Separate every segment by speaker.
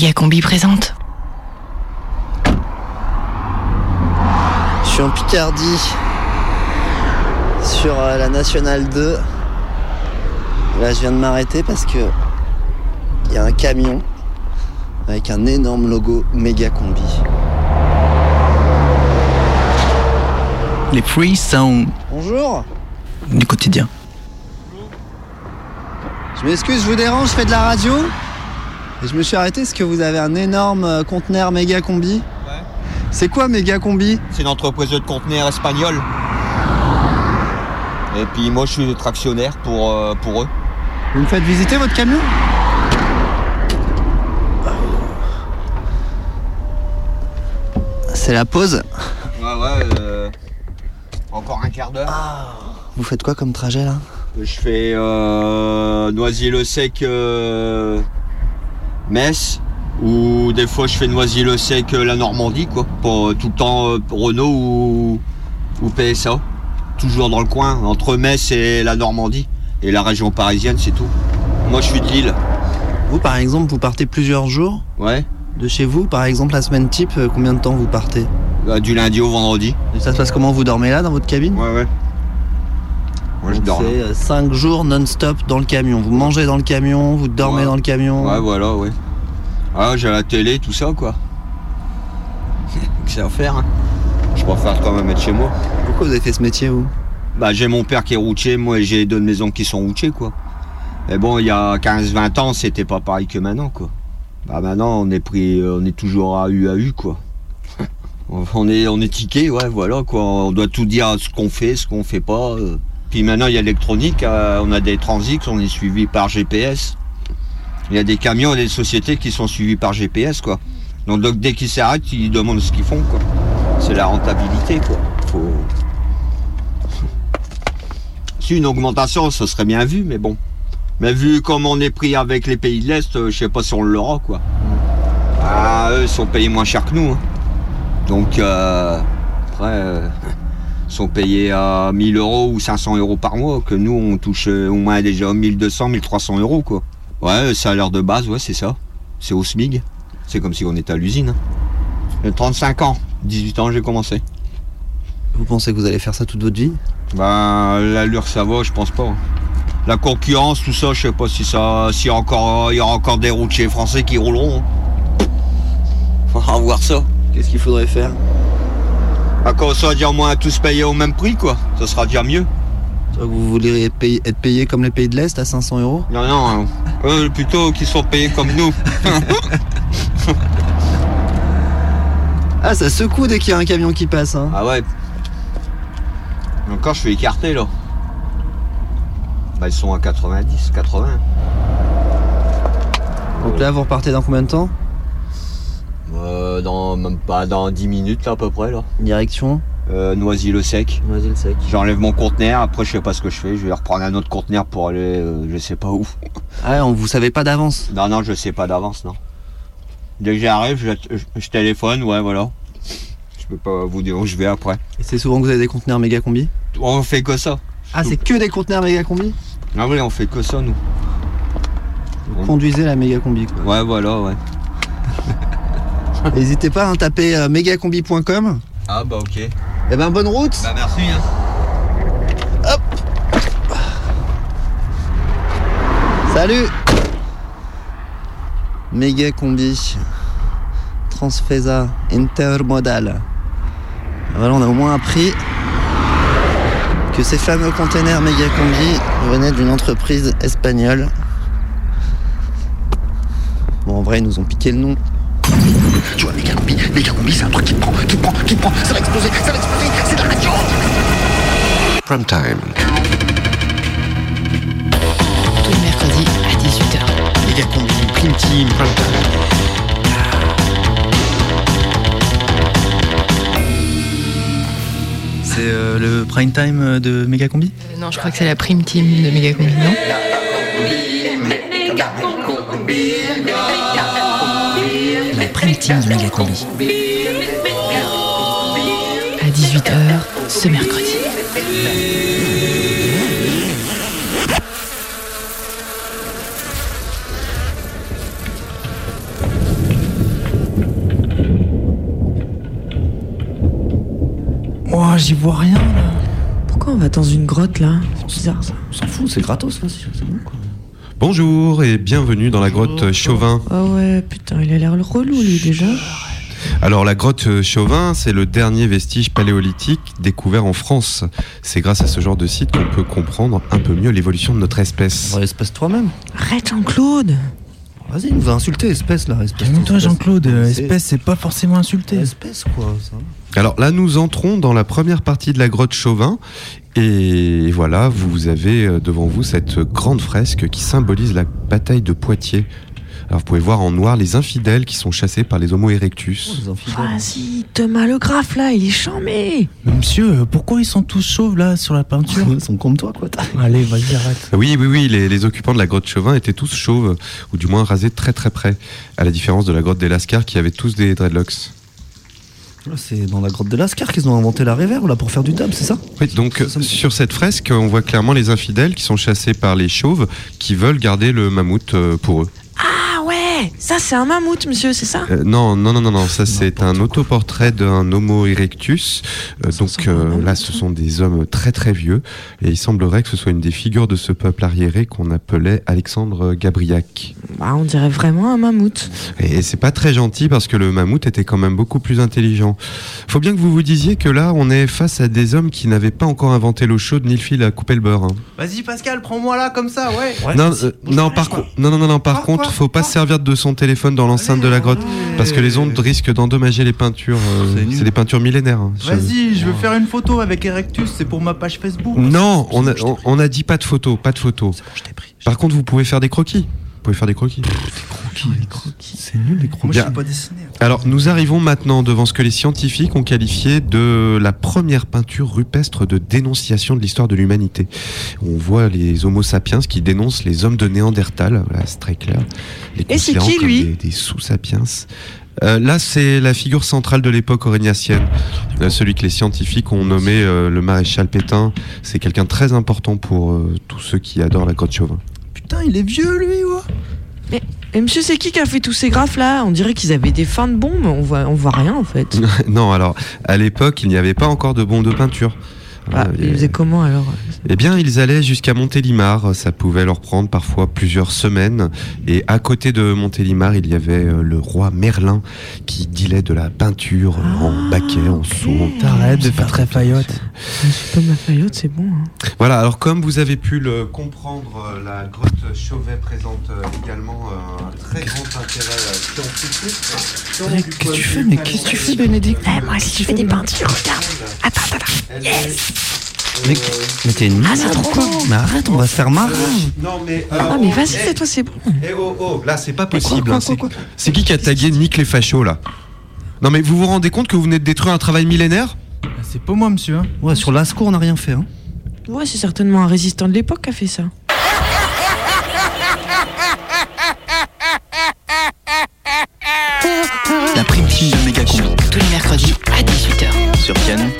Speaker 1: Méga Combi présente.
Speaker 2: Je suis en Picardie sur euh, la Nationale 2. Là, je viens de m'arrêter parce que il y a un camion avec un énorme logo méga combi.
Speaker 3: Les free sound
Speaker 2: Bonjour,
Speaker 3: du quotidien.
Speaker 2: je m'excuse, je vous dérange, je fais de la radio. Et je me suis arrêté parce que vous avez un énorme euh, conteneur méga combi.
Speaker 4: Ouais.
Speaker 2: C'est quoi méga combi?
Speaker 4: C'est une entreprise de conteneurs espagnole. Et puis moi je suis tractionnaire pour, euh, pour eux.
Speaker 2: Vous me faites visiter votre camion? C'est la pause.
Speaker 4: Ouais ouais. euh, encore un quart d'heure.
Speaker 2: Vous faites quoi comme trajet là?
Speaker 4: Je fais euh, Noisy-le-Sec euh, Metz. Ou des fois je fais Noisy-le-Sec euh, la Normandie quoi. Pour euh, tout le temps euh, Renault ou, ou PSA. Toujours dans le coin, entre Metz et la Normandie. Et la région parisienne c'est tout. Moi je suis de Lille.
Speaker 2: Vous par exemple, vous partez plusieurs jours
Speaker 4: Ouais.
Speaker 2: de chez vous. Par exemple, la semaine type, combien de temps vous partez?
Speaker 4: Bah, Du lundi au vendredi.
Speaker 2: Et ça se passe comment? Vous dormez là dans votre cabine?
Speaker 4: Ouais ouais. Moi je dors.
Speaker 2: C'est 5 jours non-stop dans le camion. Vous mangez dans le camion, vous dormez
Speaker 4: Ouais.
Speaker 2: dans le camion.
Speaker 4: Ouais, voilà, ouais. Ah, j'ai la télé, tout ça, quoi. C'est à faire, hein. Je préfère quand même être chez moi.
Speaker 2: Pourquoi vous avez fait ce métier, vous?
Speaker 4: Bah, j'ai mon père qui est routier, moi, j'ai deux de mes oncles qui sont routiers, quoi. Mais bon, il y a 15-20 ans, c'était pas pareil que maintenant, quoi. Bah, maintenant, on est pris, euh, on est toujours à UAU, quoi. on est, on est tiqué, ouais, voilà, quoi. On doit tout dire ce qu'on fait, ce qu'on fait pas. euh. Puis maintenant, il y a l'électronique, euh, on a des transits, on est suivi par GPS. Il y a des camions et des sociétés qui sont suivis par GPS, quoi. Donc, dès qu'ils s'arrêtent, ils demandent ce qu'ils font, quoi. C'est la rentabilité, quoi. Si une augmentation, ça serait bien vu, mais bon. Mais vu comme on est pris avec les pays de l'Est, euh, je sais pas si on l'aura, quoi. Ah, eux sont payés moins cher que nous. hein. Donc, euh, après, ils sont payés à 1000 euros ou 500 euros par mois, que nous, on touche euh, au moins déjà 1200, 1300 euros, quoi. Ouais, salaire de base, ouais, c'est ça. C'est au SMIG. C'est comme si on était à l'usine. hein. J'ai 35 ans. 18 ans, j'ai commencé.
Speaker 2: Vous pensez que vous allez faire ça toute votre vie?
Speaker 4: Ben, l'allure, ça va, je pense pas. hein. La concurrence, tout ça, je sais pas si ça, s'il y a encore, il y aura encore des routiers français qui rouleront. hein. Va voir ça.
Speaker 2: Qu'est-ce qu'il faudrait faire?
Speaker 4: À quand ça, dire moins tous payés au même prix, quoi? Ça sera déjà mieux.
Speaker 2: Vous voulez payer- être payé comme les pays de l'Est à 500 euros?
Speaker 4: Non, non, hein. eux, plutôt qu'ils sont payés comme nous.
Speaker 2: Ah, ça secoue dès qu'il y a un camion qui passe. Hein.
Speaker 4: Ah ouais. Encore, je suis écarté, là. Bah, ils sont à 90, 80.
Speaker 2: Donc là, vous repartez dans combien de temps?
Speaker 4: Euh, dans, même pas dans 10 minutes, là, à peu près, là.
Speaker 2: Direction
Speaker 4: Euh, Noisy-le-Sec.
Speaker 2: Noisy-le-Sec.
Speaker 4: J'enlève mon conteneur, après je sais pas ce que je fais, je vais reprendre un autre conteneur pour aller euh, je sais pas où.
Speaker 2: Ah, on vous savez pas d'avance
Speaker 4: Non, non, je sais pas d'avance, non. Dès que j'arrive, je, je- je téléphone, ouais, voilà. Je peux pas vous dire où je vais après.
Speaker 2: Et c'est souvent que vous avez des conteneurs méga combi?
Speaker 4: On fait que ça.
Speaker 2: Ah, c'est que des conteneurs méga combi?
Speaker 4: Ah oui, on fait que ça, nous.
Speaker 2: Vous conduisez la méga combi, quoi.
Speaker 4: Ouais, voilà, ouais.
Speaker 2: N'hésitez pas à taper euh, megacombi.com.
Speaker 4: Ah bah ok.
Speaker 2: Eh ben, bonne route
Speaker 4: Bah merci, hein.
Speaker 2: Salut Méga combi. Transfesa intermodal. Voilà, on a au moins appris que ces fameux containers méga combi venaient d'une entreprise espagnole. Bon, en vrai, ils nous ont piqué le nom.
Speaker 5: Tu vois, méga combi, méga combi, c'est un truc qui te prend, qui te prend, qui te prend, ça va exploser, ça va exploser, c'est de la radio
Speaker 6: Prime time.
Speaker 1: Tous les mercredis à 18h.
Speaker 3: Méga combi, prime team, prime time. C'est euh, le prime time euh, de Méga Combi?
Speaker 1: Euh, non, je crois que c'est la prime team de Méga Combi, non?
Speaker 3: victimes du mégacombi.
Speaker 1: À 18h ce mercredi.
Speaker 7: Oh, j'y vois rien.
Speaker 8: Pourquoi on va dans une grotte là? C'est bizarre ça.
Speaker 9: On s'en fout, c'est gratos, hein, vas-y, c'est bon quoi.
Speaker 10: Bonjour et bienvenue dans la grotte Chauvin.
Speaker 8: Ah ouais, putain, il a l'air le relou lui déjà.
Speaker 10: Alors la grotte Chauvin, c'est le dernier vestige paléolithique découvert en France. C'est grâce à ce genre de site qu'on peut comprendre un peu mieux l'évolution de notre espèce.
Speaker 9: Ouais, espèce toi-même.
Speaker 8: Arrête Jean-Claude
Speaker 9: Vas-y, il nous a insulté, espèce là, espèce.
Speaker 7: Calme-toi. Jean-Claude, euh, espèce c'est pas forcément insulté.
Speaker 9: Espèce quoi, ça.
Speaker 10: Alors là, nous entrons dans la première partie de la grotte Chauvin. Et voilà, vous avez euh, devant vous cette grande fresque qui symbolise la bataille de Poitiers. Alors vous pouvez voir en noir les infidèles qui sont chassés par les Homo erectus.
Speaker 9: Oh, les infidèles.
Speaker 8: Vas-y, Thomas le graphe là, il est chambé
Speaker 7: Mais monsieur, euh, pourquoi ils sont tous chauves là sur la peinture
Speaker 9: Ils sont comme toi quoi. t'as-
Speaker 7: Allez, vas-y, arrête.
Speaker 10: Oui, oui, oui, les, les occupants de la grotte Chauvin étaient tous chauves, ou du moins rasés très très près, à la différence de la grotte des Lascars qui avaient tous des dreadlocks.
Speaker 9: Là, C'est dans la grotte de Lascar qu'ils ont inventé la réverb là pour faire du dab, c'est ça?
Speaker 10: Oui, donc
Speaker 9: Ça, ça me-
Speaker 10: sur cette fresque, on voit clairement les infidèles qui sont chassés par les chauves qui veulent garder le mammouth euh, pour eux.
Speaker 8: Ouais Ça c'est un mammouth monsieur, c'est ça
Speaker 10: Euh, non, non, non, non, non, ça c'est un autoportrait d'un Homo erectus. Euh, donc euh, là, ce sont des hommes très très vieux, et il semblerait que ce soit une des figures de ce peuple arriéré qu'on appelait Alexandre Gabriac.
Speaker 8: Bah on dirait vraiment un mammouth.
Speaker 10: Et c'est pas très gentil parce que le mammouth était quand même beaucoup plus intelligent. Faut bien que vous vous disiez que là, on est face à des hommes qui n'avaient pas encore inventé l'eau chaude ni le fil à couper le beurre. hein.
Speaker 7: Vas-y Pascal, prends-moi là comme ça, ouais.
Speaker 10: non, euh, non, par contre, non, non, non, non, par
Speaker 7: Quoi,
Speaker 10: contre,
Speaker 7: quoi,
Speaker 10: faut pas se servir de son téléphone dans l'enceinte de la grotte parce que les ondes risquent d'endommager les peintures. euh,
Speaker 7: C'est
Speaker 10: des peintures millénaires. hein. Je-
Speaker 7: Vas-y, je veux faire une photo avec Erectus, c'est pour ma page Facebook.
Speaker 10: Non, on a, on, a dit pas de photos, pas de
Speaker 9: bon, pris.
Speaker 10: Par contre, vous pouvez faire des croquis. Vous pouvez faire des croquis.
Speaker 9: C'est nul les croquis.
Speaker 7: Moi je pas dessiné.
Speaker 10: Alors, nous arrivons maintenant devant ce que les scientifiques ont qualifié de la première peinture rupestre de dénonciation de l'histoire de l'humanité. On voit les Homo sapiens qui dénoncent les hommes de Néandertal, voilà, c'est très clair. Les
Speaker 8: Et c'est qui, lui
Speaker 10: des, des sous-sapiens. Euh, là, c'est la figure centrale de l'époque aurignacienne, Euh, celui que les scientifiques ont nommé euh, le maréchal Pétain. C'est quelqu'un de très important pour euh, tous ceux qui adorent la grotte Chauvin.
Speaker 7: Putain, il est vieux lui, ouais.
Speaker 8: Et monsieur c'est qui qui a fait tous ces graphes là On dirait qu'ils avaient des fins de bombes, on voit, on voit rien en fait.
Speaker 10: non, alors, à l'époque, il n'y avait pas encore de bombes de peinture.
Speaker 8: Ah,
Speaker 10: Euh,
Speaker 8: ils faisaient comment alors
Speaker 10: Eh bien, ils allaient jusqu'à Montélimar. Ça pouvait leur prendre parfois plusieurs semaines. Et à côté de Montélimar, il y avait euh, le roi Merlin qui dealait de la peinture euh, en
Speaker 8: Ah,
Speaker 10: baquet, en
Speaker 8: ok.
Speaker 10: seau. en-
Speaker 7: T'arrêtes de
Speaker 10: C'est
Speaker 7: faire
Speaker 10: pas
Speaker 7: très faillotte.
Speaker 8: Monsieur Thomas Fayotte, c'est bon. Hein.
Speaker 10: Voilà, alors comme vous avez pu le comprendre, euh, la grotte Chauvet présente euh, également euh, un très grand intérêt euh, scientifique.
Speaker 9: Qu'est-ce que tu fais Mais qu'est-ce que tu fais Bénédicte
Speaker 8: Eh, moi aussi je fais des peintures, regarde. Attends, attends, Yes.
Speaker 9: Mais, mais t'es une
Speaker 8: Ah, c'est
Speaker 9: malade
Speaker 8: trop
Speaker 9: quoi
Speaker 8: bon.
Speaker 9: Mais arrête, on va se faire marrer
Speaker 10: Non mais...
Speaker 8: Ah mais vas-y, c'est toi, c'est bon.
Speaker 10: Eh oh oh, là c'est pas possible. hein, c'est- qui qui a tagué Nick les fachos là Non mais vous vous rendez compte que vous venez de détruire un travail millénaire
Speaker 7: C'est pas moi, monsieur. hein.
Speaker 9: Ouais, sur Lascaux, on n'a rien fait. Hein.
Speaker 8: Ouais, c'est certainement un résistant de l'époque qui a fait ça.
Speaker 7: La prime team de méga combi
Speaker 1: Tous les mercredis à 18h.
Speaker 7: sur Canon.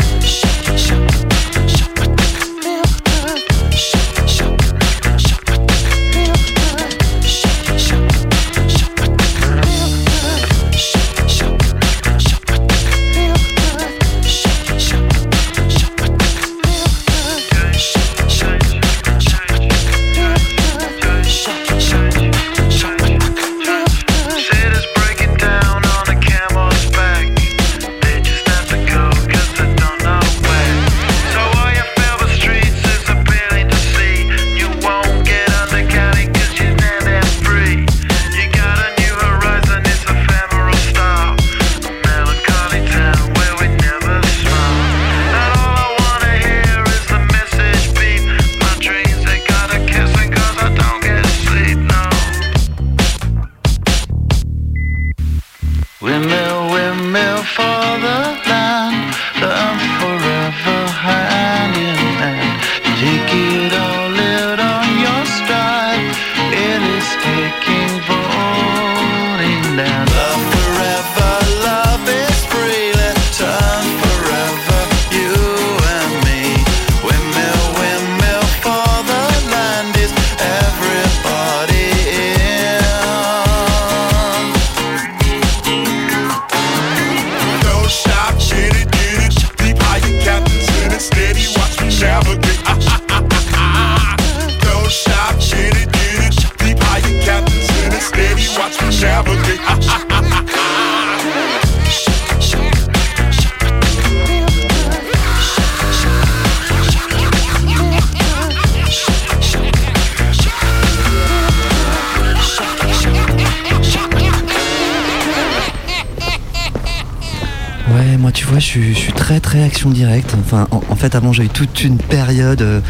Speaker 9: Fait, avant j'ai eu toute une période euh,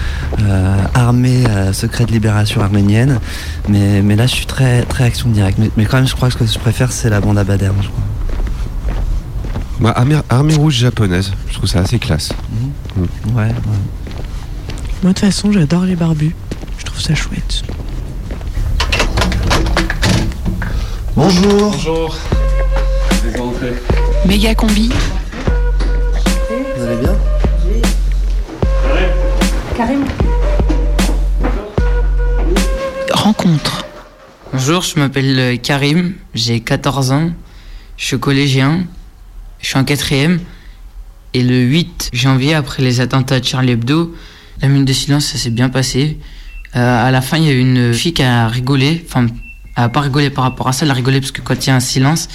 Speaker 9: euh, armée euh, secret de libération arménienne, mais, mais là je suis très très action directe. Mais, mais quand même, je crois que ce que je préfère, c'est la bande à Baderne. Je crois.
Speaker 10: Moi, armée, armée rouge japonaise, je trouve ça assez classe.
Speaker 9: Ouais, ouais.
Speaker 8: Moi, de toute façon, j'adore les barbus. Je trouve ça chouette.
Speaker 9: Bonjour.
Speaker 11: Bonjour.
Speaker 12: Méga combi. Rencontre.
Speaker 13: Bonjour, je m'appelle euh, Karim, j'ai 14 ans, je suis collégien, je suis en quatrième. Et le 8 janvier, après les attentats de Charlie Hebdo, la minute de silence, ça s'est bien passé. Euh, à la fin, il y a une fille qui a rigolé, enfin, a pas rigolé par rapport à ça, elle a rigolé parce que quand il y a un silence,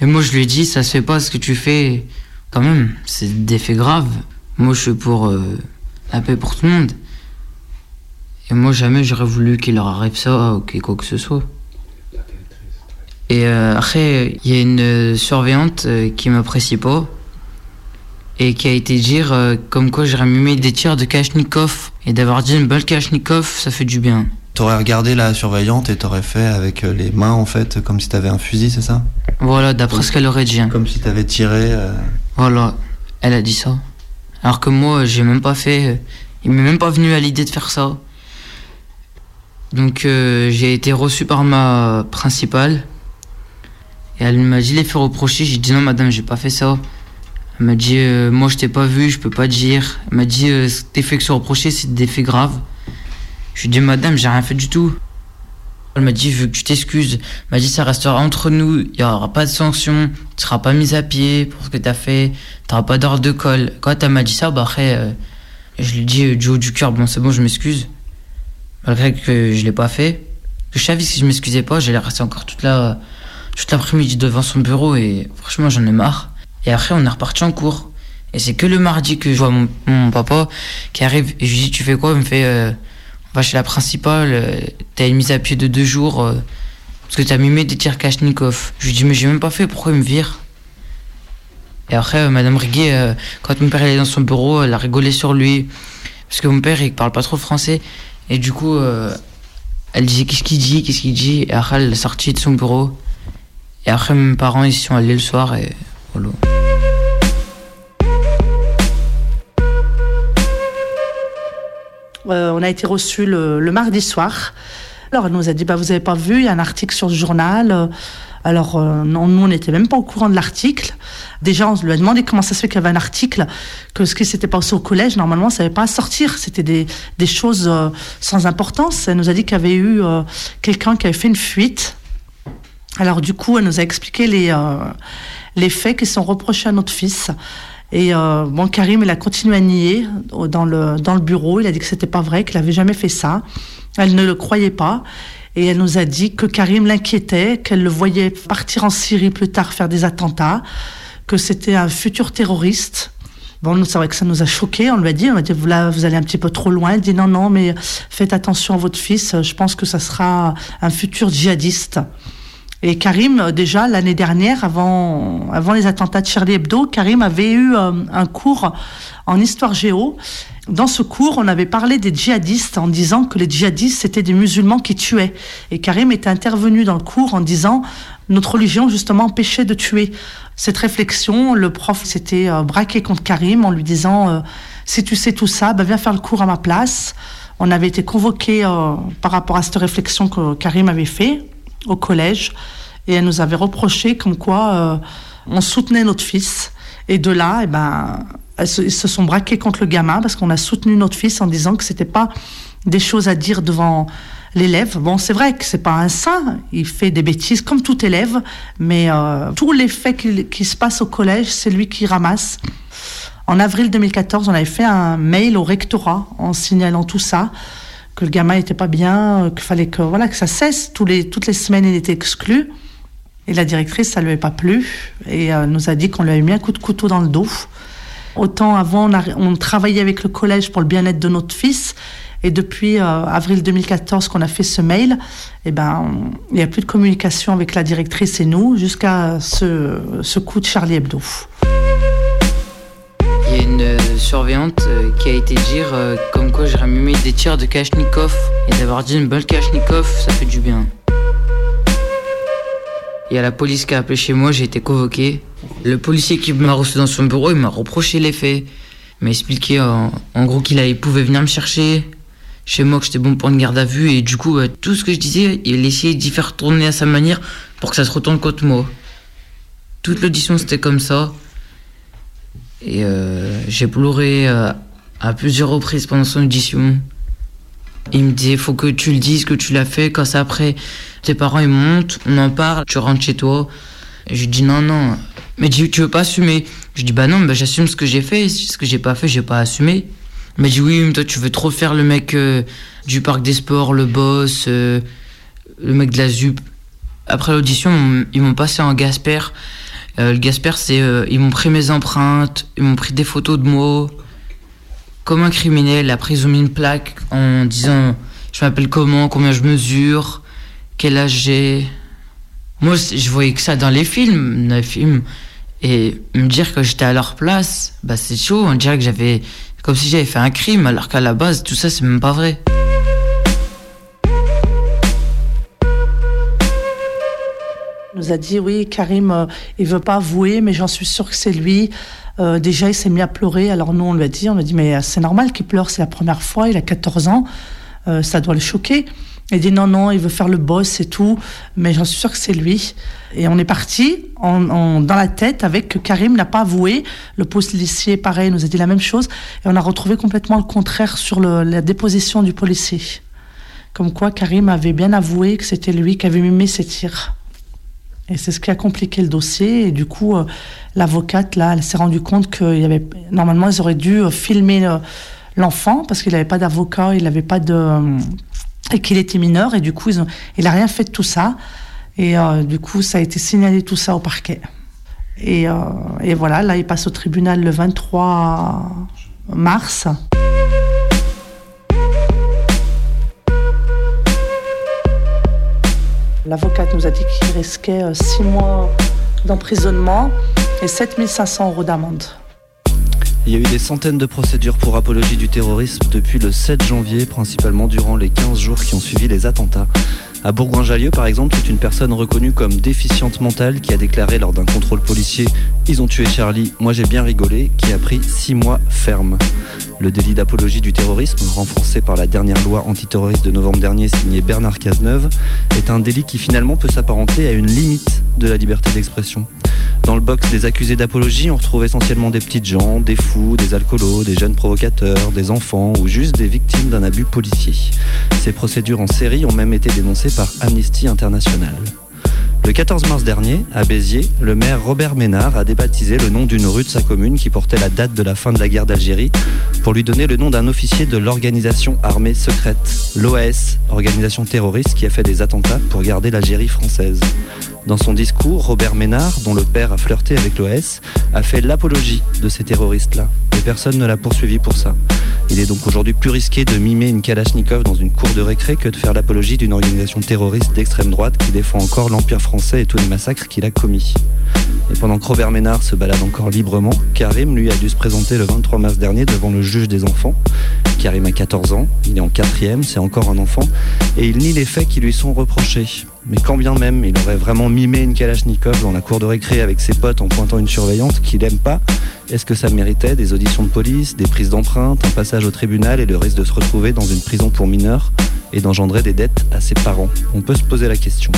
Speaker 13: et moi je lui ai dit, ça se fait pas ce que tu fais, quand même, c'est des faits graves. Moi je suis pour euh, la paix pour tout le monde. Et moi jamais j'aurais voulu qu'il leur arrive ça ou qu'il- quoi que ce soit. Et euh, après, il y a une surveillante euh, qui m'apprécie pas et qui a été dire euh, comme quoi j'aurais mis des tirs de Kashnikov et d'avoir dit une balle Kashnikov, ça fait du bien.
Speaker 9: T'aurais regardé la surveillante et t'aurais fait avec les mains en fait, comme si t'avais un fusil, c'est ça?
Speaker 13: Voilà, d'après ce qu'elle aurait dit. hein.
Speaker 9: Comme si t'avais tiré. euh,
Speaker 13: Voilà, elle a dit ça. Alors que moi, j'ai même pas fait. euh, Il m'est même pas venu à l'idée de faire ça. Donc euh, j'ai été reçu par ma principale. Et elle m'a dit les faits reprochés. J'ai dit non, madame, j'ai pas fait ça. Elle m'a dit euh, moi, je t'ai pas vu, je peux pas dire. Elle m'a dit euh, tes faits qui sont reprochés, c'est des faits graves. Je lui ai dit madame, j'ai rien fait du tout. Elle m'a dit, vu que tu t'excuses, m'a dit, ça restera entre nous, il n'y aura pas de sanction, tu seras pas mis à pied pour ce que tu as fait, tu n'auras pas d'ordre de colle. Quand elle m'a dit ça, bah après, euh, je lui ai dit euh, du haut du cœur, bon, c'est bon, je m'excuse. Malgré que je l'ai pas fait. Je savais que si je m'excusais pas, j'allais rester encore toute la, toute l'après-midi devant son bureau et franchement, j'en ai marre. Et après, on est reparti en cours. Et c'est que le mardi que je vois mon, papa qui arrive et je lui dis, tu fais quoi? Il me fait, euh, va chez la principale, euh, t'as une mise à pied de deux jours euh, parce que t'as mimé des tirs Kashnikov. Je lui dis, mais j'ai même pas fait, pourquoi il me vire? Et après, euh, Madame Riguet, quand mon père est dans son bureau, elle a rigolé sur lui. Parce que mon père, il parle pas trop français. Et du coup, elle disait, qu'est-ce qu'il dit, qu'est-ce qu'il dit? Et après, elle est sortie de son bureau. Et après, mes parents, ils sont allés le soir et voilà.
Speaker 14: Euh, on a été reçus le, mardi soir. Alors, elle nous a dit, bah, vous n'avez pas vu, il y a un article sur le journal. Euh, Alors, euh, nous, on n'était même pas au courant de l'article. Déjà, on lui a demandé comment ça se fait qu'il y avait un article, que ce qui s'était passé au collège, normalement, ça n'avait pas à sortir. C'était des, choses sans importance. Elle nous a dit qu'il y avait eu quelqu'un qui avait fait une fuite. Alors, du coup, elle nous a expliqué les faits qui sont reprochés à notre fils. Et euh, bon, Karim, il a continué à nier dans le, dans le bureau. Il a dit que c'était pas vrai, qu'il avait jamais fait ça. Elle ne le croyait pas. Et elle nous a dit que Karim l'inquiétait, qu'elle le voyait partir en Syrie plus tard faire des attentats, que c'était un futur terroriste. Bon, nous, c'est vrai que ça nous a choqués. On lui a dit, on lui a dit, là, vous allez un petit peu trop loin. Elle dit, non, non, mais faites attention à votre fils. Je pense que ça sera un futur djihadiste. Et Karim, euh, déjà l'année dernière, avant, avant les attentats de Charlie Hebdo, Karim avait eu euh, un cours en histoire géo. Dans ce cours, on avait parlé des djihadistes en disant que les djihadistes c'était des musulmans qui tuaient. Et Karim était intervenu dans le cours en disant notre religion justement empêchait de tuer. Cette réflexion, le prof s'était euh, braqué contre Karim en lui disant si tu sais tout ça, bah, viens faire le cours à ma place. On avait été convoqués euh, par rapport à cette réflexion que Karim avait fait au collège et elle nous avait reproché comme quoi euh, on soutenait notre fils et de là eh ben elles se, ils se sont braqués contre le gamin parce qu'on a soutenu notre fils en disant que c'était pas des choses à dire devant l'élève. Bon, c'est vrai que c'est pas un saint, il fait des bêtises comme tout élève, mais euh, tous les faits qui, qui se passent au collège, c'est lui qui ramasse. En avril 2014, on avait fait un mail au rectorat en signalant tout ça, que le gamin n'était pas bien, euh, qu'il fallait que voilà que ça cesse. Tous les, toutes les semaines, il était exclu. Et la directrice, ça lui avait pas plu et euh, nous a dit qu'on lui avait mis un coup de couteau dans le dos. Autant avant, on, travaillait avec le collège pour le bien-être de notre fils. Et depuis euh, avril 2014 qu'on a fait ce mail, eh ben, il n'y a plus de communication avec la directrice et nous jusqu'à ce, ce coup de Charlie Hebdo.
Speaker 13: Surveillante euh, qui a été dire euh, comme quoi j'aurais mis des tirs de Kashnikov et d'avoir dit une balle Kashnikov, ça fait du bien. Il y a la police qui a appelé chez moi, j'ai été convoqué. Le policier qui m'a reçu dans son bureau, il m'a reproché les faits. Il m'a expliqué en, en gros qu'il pouvait venir me chercher chez moi, que j'étais bon pour une garde à vue. Et du coup, bah, tout ce que je disais, il essayait d'y faire tourner à sa manière pour que ça se retourne contre moi. Toute l'audition, c'était comme ça. Et euh, j'ai pleuré euh, à plusieurs reprises pendant son audition. Il me disait, faut que tu le dises, que tu l'as fait. Quand c'est après, tes parents, ils montent, on en parle, tu rentres chez toi. Et je lui dis, non, non. Mais dit, tu veux pas assumer? Je dis, bah non, bah, j'assume ce que j'ai fait. Ce que j'ai pas fait, j'ai pas assumé. Il m'a dit, oui, mais toi, tu veux trop faire le mec euh, du parc des sports, le boss, euh, le mec de la ZUP. Après l'audition, ils m'ont passé en Gasper. Euh, le Gasper, c'est. euh, ils m'ont pris mes empreintes, ils m'ont pris des photos de moi. Comme un criminel. Après, ils une plaque en disant je m'appelle comment, combien je mesure, quel âge j'ai? Moi, je voyais que ça dans les films. Dans les films. Et me dire que j'étais à leur place, bah c'est chaud. On dirait que j'avais. Comme si j'avais fait un crime, alors qu'à la base, tout ça, c'est même pas vrai.
Speaker 14: Nous a dit oui, Karim, euh, il veut pas avouer, mais j'en suis sûre que c'est lui. Euh, déjà, il s'est mis à pleurer. Alors nous, on lui a dit, on lui a dit, mais euh, c'est normal qu'il pleure, c'est la première fois, il a 14 ans, euh, ça doit le choquer. Il dit non, non, il veut faire le boss et tout, mais j'en suis sûre que c'est lui. Et on est parti dans la tête avec que Karim n'a pas avoué. Le policier, pareil, nous a dit la même chose. Et on a retrouvé complètement le contraire sur la déposition du policier. Comme quoi Karim avait bien avoué que c'était lui qui avait mimé ses tirs. Et c'est ce qui a compliqué le dossier. Et du coup, euh, l'avocate, là, elle s'est rendue compte qu'il y avait. Normalement, ils auraient dû euh, filmer euh, l'enfant parce qu'il n'avait pas d'avocat, il n'avait pas de. et qu'il était mineur. Et du coup, il n'a rien fait de tout ça. Et du coup, ça a été signalé tout ça au parquet. Et, et voilà, là, il passe au tribunal le 23 mars. L'avocate nous a dit qu'il risquait euh, six mois d'emprisonnement et 7500 euros d'amende.
Speaker 9: Il y a eu des centaines de procédures pour apologie du terrorisme depuis le 7 janvier, principalement durant les 15 jours qui ont suivi les attentats. À Bourgoin-Jallieu, par exemple, c'est une personne reconnue comme déficiente mentale qui a déclaré lors d'un contrôle policier Ils ont tué Charlie, moi j'ai bien rigolé, qui a pris 6 mois ferme. Le délit d'apologie du terrorisme, renforcé par la dernière loi antiterroriste de novembre dernier signée Bernard Cazeneuve, est un délit qui finalement peut s'apparenter à une limite de la liberté d'expression. Dans le box des accusés d'apologie, on retrouve essentiellement des petites gens, des fous, des alcoolos, des jeunes provocateurs, des enfants ou juste des victimes d'un abus policier. Ces procédures en série ont même été dénoncées par Amnesty International. Le 14 mars dernier, à Béziers, le maire Robert Ménard a débaptisé le nom d'une rue de sa commune qui portait la date de la fin de la guerre d'Algérie pour lui donner le nom d'un officier de l'organisation armée secrète, l'OAS, organisation terroriste qui a fait des attentats pour garder l'Algérie française. Dans son discours, Robert Ménard, dont le père a flirté avec l'OAS, a fait l'apologie de ces terroristes-là. Et personne ne l'a poursuivi pour ça. Il est donc aujourd'hui plus risqué de mimer une Kalachnikov dans une cour de récré que de faire l'apologie d'une organisation terroriste d'extrême droite qui défend encore l'Empire français et tous les massacres qu'il a commis. Et pendant que Robert Ménard se balade encore librement, Karim, lui, a dû se présenter le 23 mars dernier devant le juge des enfants. Karim a 14 ans, il est en quatrième, c'est encore un enfant, et il nie les faits qui lui sont reprochés. Mais quand bien même il aurait vraiment mimé une Kalachnikov dans la cour de récré avec ses potes en pointant une surveillante qu'il aime pas, est-ce que ça méritait des auditions de police, des prises d'empreintes, un passage au tribunal et le risque de se retrouver dans une prison pour mineurs et d'engendrer des dettes à ses parents? On peut se poser la question.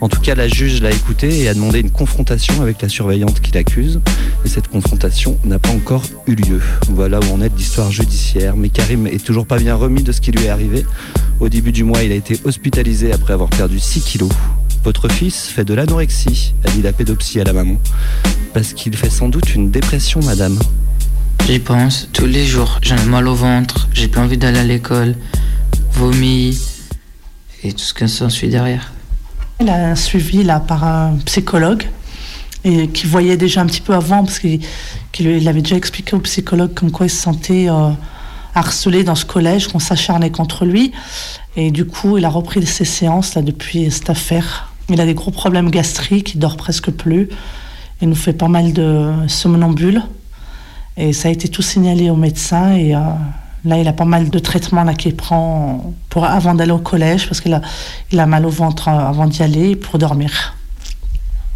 Speaker 9: En tout cas, la juge l'a écouté et a demandé une confrontation avec la surveillante qui l'accuse. Et cette confrontation n'a pas encore eu lieu. Voilà où en est l'histoire judiciaire. Mais Karim est toujours pas bien remis de ce qui lui est arrivé. Au début du mois, il a été hospitalisé après avoir perdu 6 kilos. Votre fils fait de l'anorexie, a dit la pédopsie à la maman. Parce qu'il fait sans doute une dépression, madame.
Speaker 13: J'y pense tous les jours. J'ai mal au ventre, j'ai plus envie d'aller à l'école, vomi et tout ce que s'ensuit derrière.
Speaker 14: Il a un suivi là par un psychologue et qui voyait déjà un petit peu avant parce qu'il avait déjà expliqué au psychologue comme quoi il se sentait euh, harcelé dans ce collège, qu'on s'acharnait contre lui. Et du coup, il a repris ses séances là depuis cette affaire. Il a des gros problèmes gastriques, il dort presque plus. Il nous fait pas mal de somnambules. Et ça a été tout signalé au médecin. Et euh, là, il a pas mal de traitements qu'il prend pour, avant d'aller au collège, parce qu'il a, a mal au ventre euh, avant d'y aller pour dormir.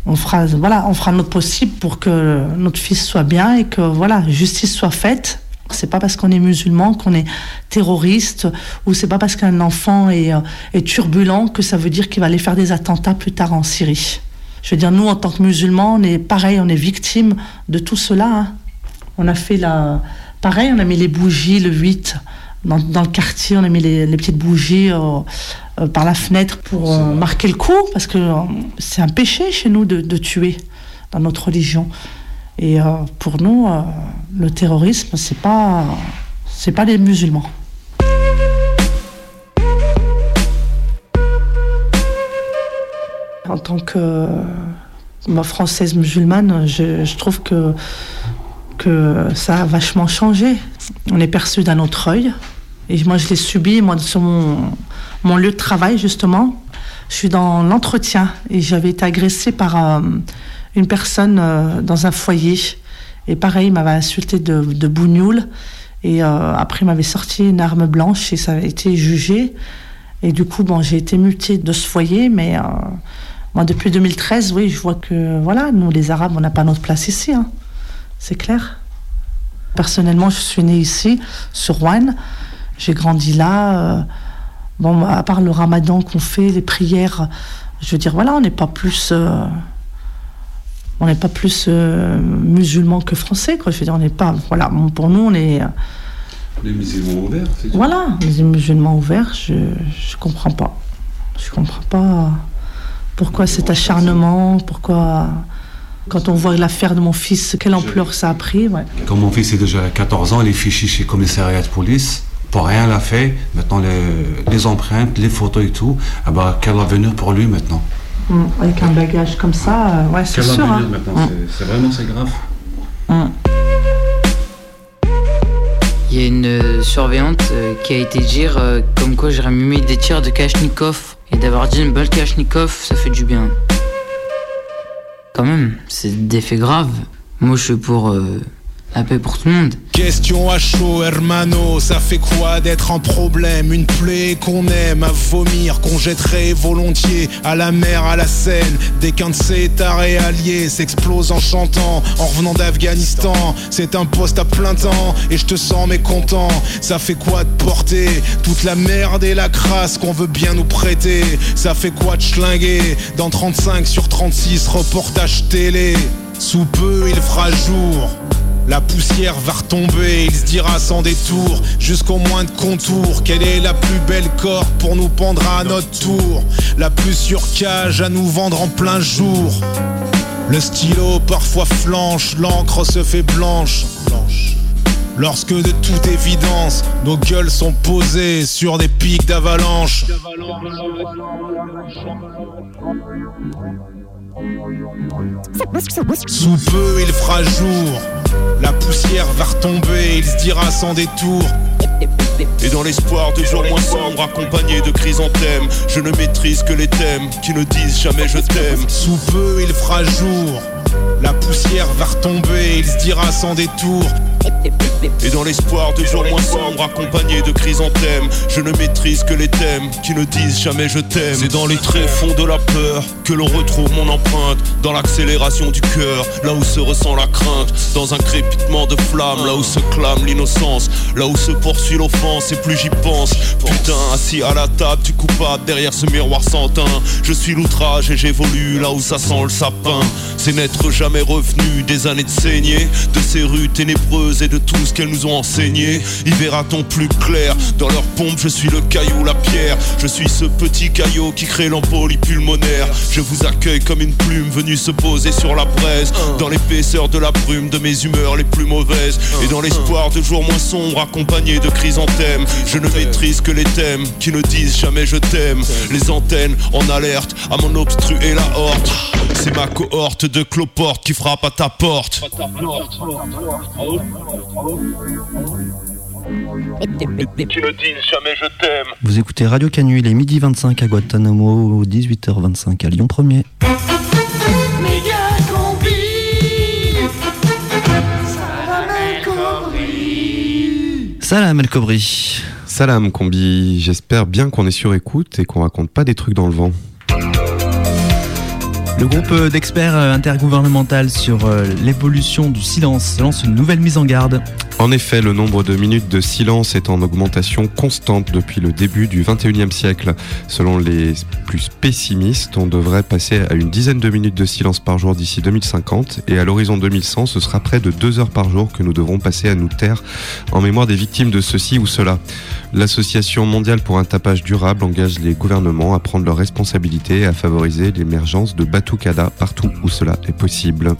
Speaker 14: On fera, voilà, on fera notre possible pour que notre fils soit bien et que voilà, justice soit faite. C'est pas parce qu'on est musulman qu'on est terroriste ou c'est pas parce qu'un enfant est, euh, est turbulent que ça veut dire qu'il va aller faire des attentats plus tard en Syrie. Je veux dire, nous, en tant que musulmans, on est pareil, on est victime de tout cela. hein. On a fait la. Pareil, on a mis les bougies le 8 dans, dans le quartier, on a mis les, les petites bougies euh, euh, par la fenêtre pour euh, marquer le coup, parce que c'est un péché chez nous de, de tuer dans notre religion. Et euh, pour nous, euh, le terrorisme, c'est pas, pas les musulmans. En tant que française musulmane, je, trouve que, que ça a vachement changé. On est perçu d'un autre œil. Et moi, je l'ai subi, moi, sur mon, mon lieu de travail, justement. Je suis dans l'entretien et j'avais été agressée par euh, une personne euh, dans un foyer. Et pareil, il m'avait insulté de, de bougnoule. Et euh, après, il m'avait sorti une arme blanche et ça avait été jugé. Et du coup, bon, j'ai été mutée de ce foyer, mais euh, moi, depuis 2013, oui, je vois que, voilà, nous, les Arabes, on n'a pas notre place ici. hein. C'est clair. Personnellement, je suis née ici, sur Rouen. J'ai grandi là. bon, à part le ramadan qu'on fait, les prières, je veux dire, voilà, on n'est pas plus. On n'est pas plus euh, musulman que français, quoi. Je veux dire, on n'est pas. Voilà, bon, pour nous, on est. euh,
Speaker 10: Les musulmans ouverts, c'est tout.
Speaker 14: voilà, les musulmans ouverts, je je comprends pas. Je comprends pas pourquoi cet acharnement, pourquoi quand on voit l'affaire de mon fils, quelle ampleur ça a pris. Ouais.
Speaker 11: Quand mon fils est déjà à 14 ans, il est fiché chez le commissariat de police. Pour rien l'a fait. Maintenant, les, les empreintes, les photos et tout. Ah bah, quel avenir pour lui maintenant?
Speaker 14: Mm, Avec un bagage comme ça, euh, ouais, c'est sûr. hein. Mm.
Speaker 11: C'est- vraiment c'est grave.
Speaker 14: Mm.
Speaker 13: Il y a une euh, surveillante euh, qui a été dire euh, comme quoi j'aurais mis des tirs de Kashnikov et d'avoir dit une balle Kashnikov, ça fait du bien. Quand même, c'est des faits graves. Moi, je suis pour euh, la paix pour tout le monde.
Speaker 15: Question à chaud, hermano, ça fait quoi d'être un problème? Une plaie qu'on aime à vomir, qu'on jetterait volontiers à la mer, à la Seine. Dès qu'un de ces tarés alliés s'explose en chantant, en revenant d'Afghanistan, c'est un poste à plein temps et je te sens mécontent. Ça fait quoi de porter toute la merde et la crasse qu'on veut bien nous prêter? Ça fait quoi de schlinguer dans 35 sur 36 reportages télé? Sous peu il fera jour. La poussière va retomber, il se dira sans détour, jusqu'au moins de contour, quelle est la plus belle corde pour nous pendre à notre tour, la plus sur cage à nous vendre en plein jour. Le stylo parfois flanche, l'encre se fait blanche. blanche. Lorsque de toute évidence, nos gueules sont posées sur des pics d'avalanche. Sous peu il fera jour, la poussière va retomber, il se dira sans détour. Et dans l'espoir de jours moins sombres, accompagné de chrysanthèmes, je ne maîtrise que les thèmes qui ne disent jamais je t'aime. Sous peu il fera jour, la poussière va retomber, il se dira sans détour. Et dans l'espoir de jours moins sombres, accompagné de chrysanthèmes, je ne maîtrise que les thèmes qui ne disent jamais je t'aime. C'est dans les tréfonds de la peur que l'on retrouve mon empreinte, dans l'accélération du cœur, là où se ressent la crainte, dans un crépitement de flamme, là où se clame l'innocence, là où se poursuit l'offense, et plus j'y pense. Putain, assis à la table du coupable, derrière ce miroir sans teint, je suis l'outrage et j'évolue là où ça sent le sapin. C'est n'être jamais revenu des années de saignée, de ces rues ténébreuses et de tout ce qu'elles nous ont enseigné. Y verra-t-on plus clair Dans leur pompe, je suis le caillou, la pierre. Je suis ce petit caillot qui crée l'embolie pulmonaire. Je vous accueille comme une plume venue se poser sur la braise. Dans l'épaisseur de la brume de mes humeurs les plus mauvaises. Et dans l'espoir de jours moins sombres, accompagnés de Je ne maîtrise que les thèmes qui ne disent jamais je t'aime. Les antennes en alerte à mon obstruer la horte. C'est ma cohorte de cloportes qui frappe à ta porte. Qui ne disent jamais je t'aime.
Speaker 9: Vous écoutez Radio Canu, il est midi 25 à Guantanamo, 18h25 à Lyon 1er. Salam El Kobri.
Speaker 10: Salam Combi, j'espère bien qu'on est sur écoute et qu'on raconte pas des trucs dans le vent.
Speaker 16: Le groupe euh, d'experts euh, intergouvernemental sur euh, l'évolution du silence lance une nouvelle mise en garde.
Speaker 10: En effet, le nombre de minutes de silence est en augmentation constante depuis le début du 21e siècle. Selon les plus pessimistes, on devrait passer à une dizaine de minutes de silence par jour d'ici 2050 et à l'horizon 2100, ce sera près de deux heures par jour que nous devrons passer à nous taire en mémoire des victimes de ceci ou cela. L'Association mondiale pour un tapage durable engage les gouvernements à prendre leurs responsabilités et à favoriser l'émergence de Batucada partout où cela est possible.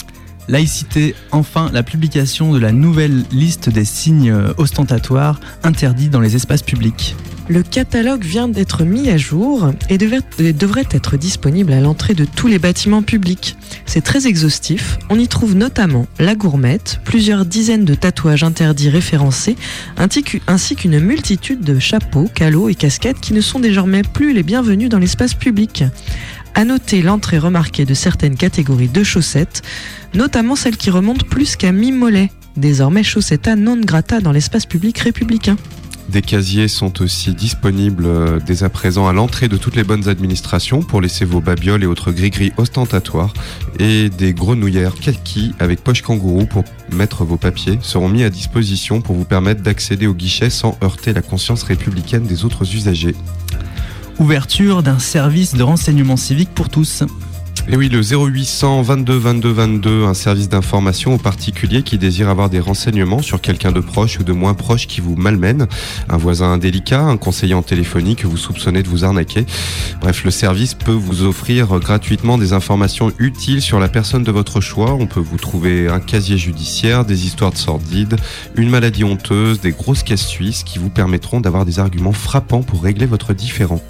Speaker 16: Laïcité, enfin la publication de la nouvelle liste des signes ostentatoires interdits dans les espaces publics.
Speaker 8: Le catalogue vient d'être mis à jour et devrait être disponible à l'entrée de tous les bâtiments publics. C'est très exhaustif. On y trouve notamment la gourmette, plusieurs dizaines de tatouages interdits référencés, ainsi qu'une multitude de chapeaux, calots et casquettes qui ne sont désormais plus les bienvenus dans l'espace public. À noter l'entrée remarquée de certaines catégories de chaussettes, notamment celles qui remontent plus qu'à mi-mollet, désormais chaussetta non grata dans l'espace public républicain.
Speaker 10: Des casiers sont aussi disponibles euh, dès à présent à l'entrée de toutes les bonnes administrations pour laisser vos babioles et autres gris-gris ostentatoires. Et des grenouillères kaki avec poche kangourou pour mettre vos papiers seront mis à disposition pour vous permettre d'accéder au guichet sans heurter la conscience républicaine des autres usagers.
Speaker 16: Ouverture d'un service de renseignement civique pour tous.
Speaker 10: Et oui, le 0800 22 22 22, un service d'information aux particuliers qui désirent avoir des renseignements sur quelqu'un de proche ou de moins proche qui vous malmène, un voisin indélicat, un conseiller en téléphonie que vous soupçonnez de vous arnaquer. Bref, le service peut vous offrir gratuitement des informations utiles sur la personne de votre choix. On peut vous trouver un casier judiciaire, des histoires de sordides, une maladie honteuse, des grosses caisses suisses qui vous permettront d'avoir des arguments frappants pour régler votre différend.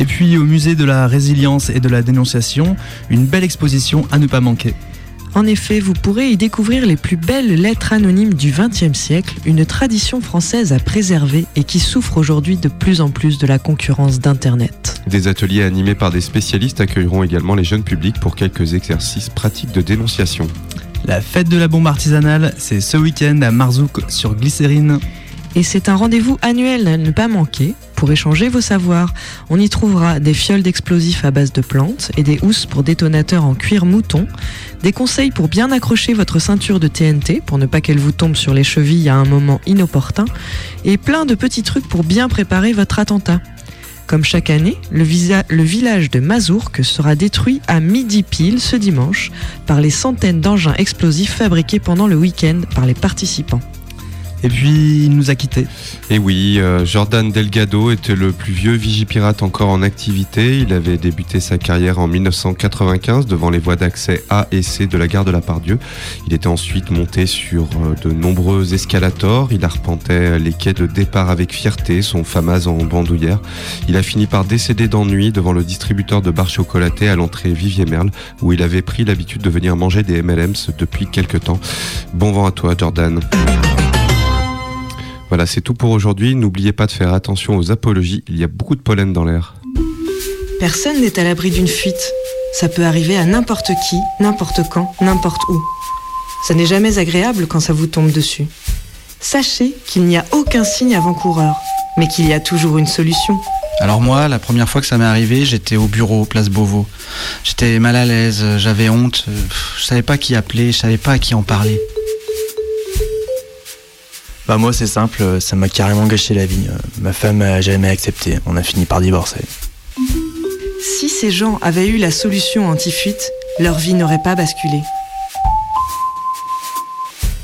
Speaker 16: Et puis au musée de la résilience et de la dénonciation, une belle exposition à ne pas manquer.
Speaker 8: En effet, vous pourrez y découvrir les plus belles lettres anonymes du XXe siècle, une tradition française à préserver et qui souffre aujourd'hui de plus en plus de la concurrence d'Internet.
Speaker 10: Des ateliers animés par des spécialistes accueilleront également les jeunes publics pour quelques exercices pratiques de dénonciation.
Speaker 16: La fête de la bombe artisanale, c'est ce week-end à Marzouk sur Glycérine.
Speaker 8: Et c'est un rendez-vous annuel à ne pas manquer pour échanger vos savoirs. On y trouvera des fioles d'explosifs à base de plantes et des housses pour détonateurs en cuir mouton, des conseils pour bien accrocher votre ceinture de TNT pour ne pas qu'elle vous tombe sur les chevilles à un moment inopportun, et plein de petits trucs pour bien préparer votre attentat. Comme chaque année, le, village de Mazourque sera détruit à midi pile ce dimanche par les centaines d'engins explosifs fabriqués pendant le week-end par les participants.
Speaker 16: Et puis il nous a quittés.
Speaker 10: Et oui, euh, Jordan Delgado était le plus vieux vigipirate encore en activité. Il avait débuté sa carrière en 1995 devant les voies d'accès A et C de la gare de la Pardieu. Il était ensuite monté sur euh, de nombreux escalators. Il arpentait les quais de départ avec fierté, son famas en bandoulière. Il a fini par décéder d'ennui devant le distributeur de barres chocolatées à l'entrée Vivier-Merle, où il avait pris l'habitude de venir manger des MLMs depuis quelque temps. Bon vent à toi, Jordan. Voilà, c'est tout pour aujourd'hui. N'oubliez pas de faire attention aux apologies. Il y a beaucoup de pollen dans l'air.
Speaker 8: Personne n'est à l'abri d'une fuite. Ça peut arriver à n'importe qui, n'importe quand, n'importe où. Ça n'est jamais agréable quand ça vous tombe dessus. Sachez qu'il n'y a aucun signe avant-coureur, mais qu'il y a toujours une solution.
Speaker 17: Alors moi, la première fois que ça m'est arrivé, j'étais au bureau, place Beauvau. J'étais mal à l'aise, j'avais honte, euh, je savais pas qui appeler, je savais pas à qui en parler.
Speaker 3: Bah moi c'est simple, ça m'a carrément gâché la vie. Euh, Ma femme a jamais accepté, on a fini par divorcer.
Speaker 8: Si ces gens avaient eu la solution anti-fuite, leur vie n'aurait pas basculé.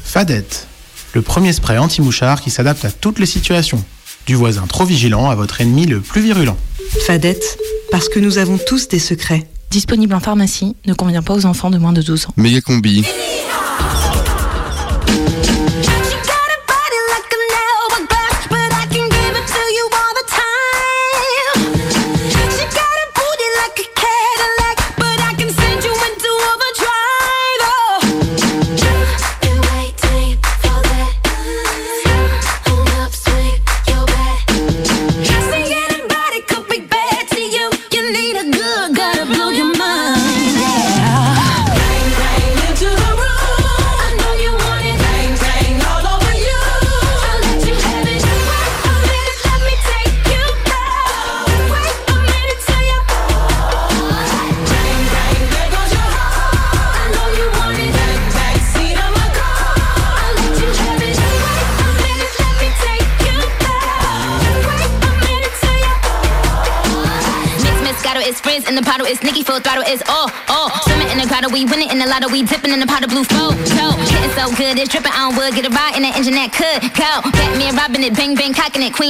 Speaker 18: Fadette, le premier spray anti-mouchard qui s'adapte à toutes les situations. Du voisin trop vigilant à votre ennemi le plus virulent.
Speaker 8: Fadette, parce que nous avons tous des secrets.
Speaker 1: Disponible en pharmacie, ne convient pas aux enfants de moins de 12 ans.
Speaker 19: Méga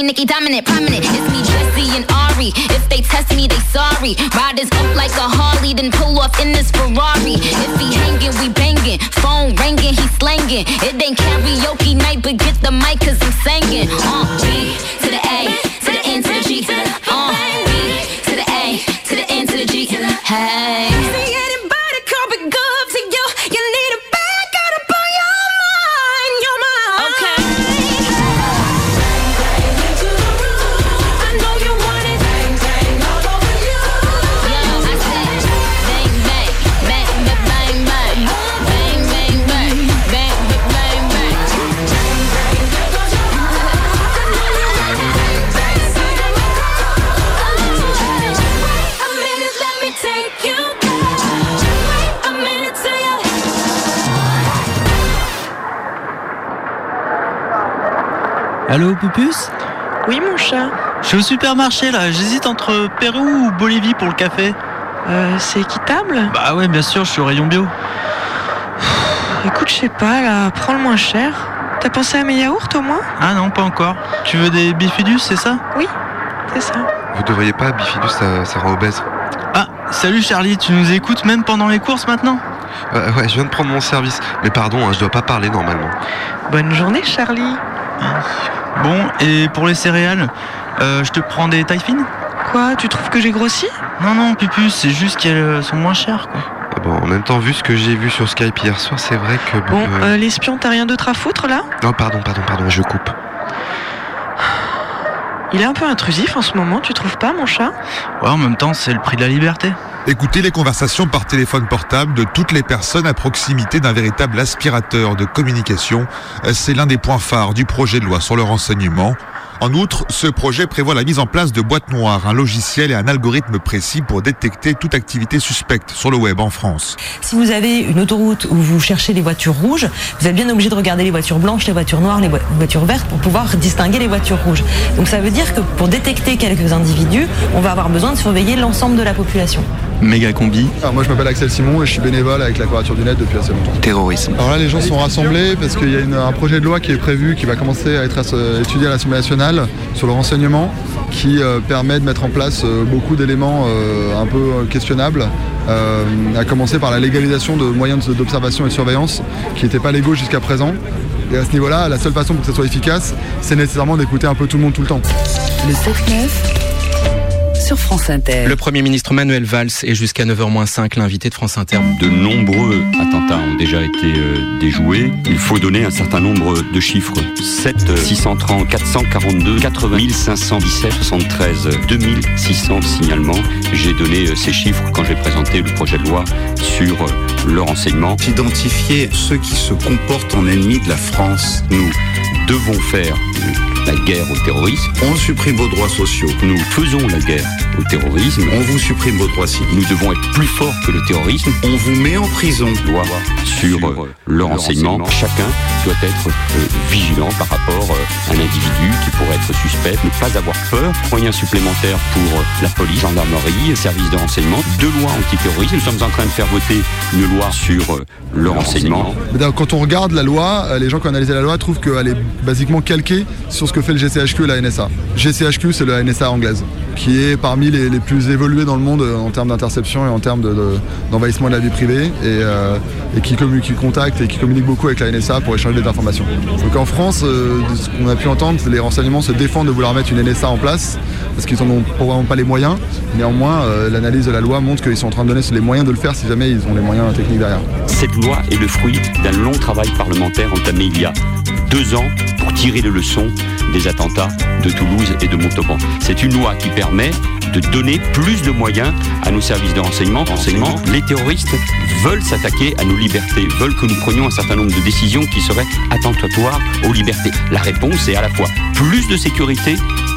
Speaker 20: Nicki dominant.
Speaker 16: Allô, Pupus
Speaker 8: Oui, mon chat.
Speaker 16: Je suis au supermarché là, j'hésite entre Pérou ou Bolivie pour le café.
Speaker 8: Euh, c'est équitable
Speaker 16: Bah ouais, bien sûr, je suis au rayon bio.
Speaker 8: Écoute, je sais pas, là, prends le moins cher. T'as pensé à mes yaourts au moins
Speaker 16: Ah non, pas encore. Tu veux des bifidus, c'est ça?
Speaker 8: Oui, c'est ça.
Speaker 10: Vous devriez pas, Bifidus, ça, ça rend obèse.
Speaker 16: Ah, salut Charlie, tu nous écoutes même pendant les courses maintenant?
Speaker 10: Euh, ouais, je viens de prendre mon service. Mais pardon, hein, je dois pas parler normalement.
Speaker 8: Bonne journée, Charlie.
Speaker 16: Bon, et pour les céréales, euh, je te prends des tailles fines?
Speaker 8: Quoi, tu trouves que j'ai grossi?
Speaker 16: Non, non, Pupus, c'est juste qu'elles sont moins chères quoi.
Speaker 10: Ah Bon, en même temps, vu ce que j'ai vu sur Skype hier soir, c'est vrai que...
Speaker 8: Bon,
Speaker 10: euh,
Speaker 8: euh, l'espion, t'as rien d'autre à foutre là?
Speaker 10: Non, pardon, pardon, pardon, je coupe.
Speaker 8: Il est un peu intrusif en ce moment, tu trouves pas, mon chat?
Speaker 16: Ouais, en même temps, c'est le prix de la liberté.
Speaker 21: Écoutez les conversations par téléphone portable de toutes les personnes à proximité d'un véritable aspirateur de communication. C'est l'un des points phares du projet de loi sur le renseignement. En outre, ce projet prévoit la mise en place de boîtes noires, un logiciel et un algorithme précis pour détecter toute activité suspecte sur le web en France.
Speaker 22: Si vous avez une autoroute où vous cherchez les voitures rouges, vous êtes bien obligé de regarder les voitures blanches, les voitures noires, les voi- voitures vertes pour pouvoir distinguer les voitures rouges. Donc ça veut dire que pour détecter quelques individus, on va avoir besoin de surveiller l'ensemble de la population.
Speaker 16: Méga combi.
Speaker 23: Alors moi je m'appelle Axel Simon et je suis bénévole avec la Quadrature du Net depuis assez longtemps.
Speaker 19: Terrorisme.
Speaker 23: Alors là les gens sont rassemblés parce qu'il y a une- un projet de loi qui est prévu, qui va commencer à être étudié à l'Assemblée nationale sur le renseignement, qui euh, permet de mettre en place euh, beaucoup d'éléments euh, un peu questionnables, euh, à commencer par la légalisation de moyens d'observation et de surveillance qui n'étaient pas légaux jusqu'à présent. Et à ce niveau-là, la seule façon pour que ça soit efficace, c'est nécessairement d'écouter un peu tout le monde tout le temps.
Speaker 12: Le 7-9 sur France Inter.
Speaker 24: Le Premier ministre Manuel Valls est jusqu'à 9h05 l'invité de France Inter.
Speaker 25: De nombreux attentats ont déjà été euh, déjoués. Il faut donner un certain nombre de chiffres. 7, 630, 442, 80 517, 73, 2600 signalements. J'ai donné euh, ces chiffres quand j'ai présenté le projet de loi sur euh, le renseignement.
Speaker 6: Identifier ceux qui se comportent en ennemis de la France.
Speaker 25: Nous devons faire la guerre au terrorisme.
Speaker 6: On supprime vos droits sociaux.
Speaker 25: Nous faisons la guerre au terrorisme.
Speaker 6: On vous supprime vos droits civiques.
Speaker 25: Nous devons être plus forts que le terrorisme.
Speaker 6: On vous met en prison.
Speaker 25: Loi sur euh, le renseignement. Chacun doit être euh, vigilant par rapport euh, à un individu qui pourrait être suspect, ne pas avoir peur. Moyens supplémentaires pour euh, la police, gendarmerie, services de renseignement. Deux lois antiterroristes. Nous sommes en train de faire voter une loi sur euh, le renseignement.
Speaker 23: Quand on regarde la loi, euh, les gens qui ont analysé la loi trouvent qu'elle est basiquement calquée sur ce que fait le GCHQ et la NSA. GCHQ, c'est la NSA anglaise, qui est parmi les, plus évolués dans le monde euh, en termes d'interception et en termes de- de- d'envahissement de, la vie privée, et, euh, qui, contacte et qui communique beaucoup avec la NSA pour échanger des informations. Donc en France, euh, ce qu'on a pu entendre, les renseignements se défendent de vouloir mettre une NSA en place, parce qu'ils n'en ont probablement pas les moyens. Néanmoins, euh, l'analyse de la loi montre qu'ils sont en train de donner les moyens de le faire si jamais ils ont les moyens techniques derrière.
Speaker 25: Cette loi est le fruit d'un long travail parlementaire entamé il y a deux ans pour tirer les leçons des attentats de Toulouse et de Montauban. C'est une loi qui permet de donner plus de moyens à nos services de renseignement. Les terroristes veulent s'attaquer à nos libertés, veulent que nous prenions un certain nombre de décisions qui seraient attentatoires aux libertés. La réponse est à la fois plus de sécurité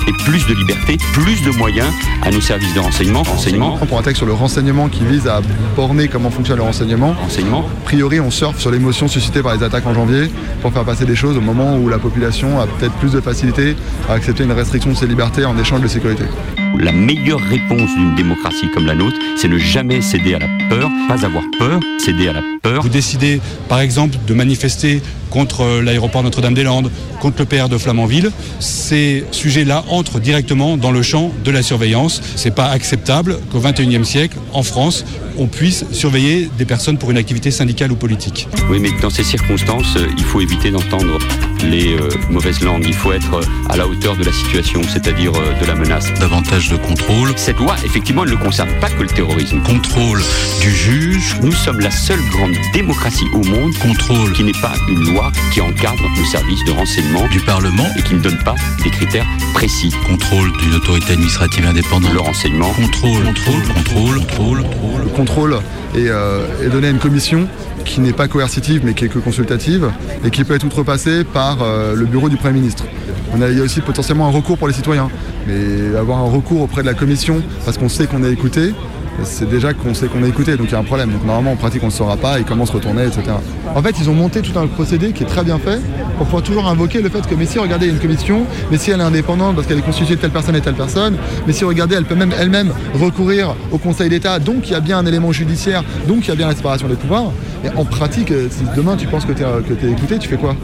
Speaker 25: et plus de liberté, plus de moyens à nos services de renseignement. renseignement.
Speaker 23: Pour un texte sur le renseignement qui vise à borner comment fonctionne le renseignement,
Speaker 25: renseignement.
Speaker 23: a priori on surfe sur l'émotion suscitée par les attaques en janvier pour faire passer des choses au moment où la population a peut-être plus de facilité à accepter une restriction de ses libertés en échange de sécurité.
Speaker 25: La meilleure réponse d'une démocratie comme la nôtre, c'est ne jamais céder à la peur, pas avoir peur, céder à la peur.
Speaker 26: Vous décidez, par exemple, de manifester contre l'aéroport Notre-Dame-des-Landes, contre le PR de Flamanville. Ces sujets-là entrent directement dans le champ de la surveillance. C'est pas acceptable qu'au XXIe siècle, en France, on puisse surveiller des personnes pour une activité syndicale ou politique.
Speaker 25: Oui, mais dans ces circonstances, euh, il faut éviter d'entendre les euh, mauvaises langues. Il faut être euh, à la hauteur de la situation, c'est-à-dire euh, de la menace.
Speaker 27: Davantage de contrôle.
Speaker 25: Cette loi, effectivement, elle ne concerne pas que le terrorisme.
Speaker 27: Contrôle du juge.
Speaker 25: Nous sommes la seule grande démocratie au monde
Speaker 27: Contrôle
Speaker 25: qui n'est pas une loi qui encadre nos services de renseignement
Speaker 27: du Parlement.
Speaker 25: et qui ne donne pas des critères précis.
Speaker 27: Contrôle d'une autorité administrative indépendante.
Speaker 25: Le renseignement,
Speaker 27: Contrôle, contrôle, contrôle, contrôle,
Speaker 23: Le contrôle est, euh, est donné à une commission qui n'est pas coercitive mais qui est que consultative et qui peut être outrepassée par euh, le bureau du Premier ministre. On a, il y a aussi potentiellement un recours pour les citoyens, mais avoir un recours auprès de la commission parce qu'on sait qu'on est écouté, c'est déjà qu'on sait qu'on est écouté, donc il y a un problème. Donc normalement en pratique on ne saura pas et comment se retourner, etc. En fait ils ont monté tout un procédé qui est très bien fait pour pouvoir toujours invoquer le fait que mais si regardez il y a une commission, mais si elle est indépendante parce qu'elle est constituée de telle personne et telle personne, mais si regardez elle peut même elle-même recourir au Conseil d'État, donc il y a bien un élément judiciaire, donc il y a bien la séparation des pouvoirs. Et en pratique, euh, si demain tu penses que tu es, écouté, tu fais quoi?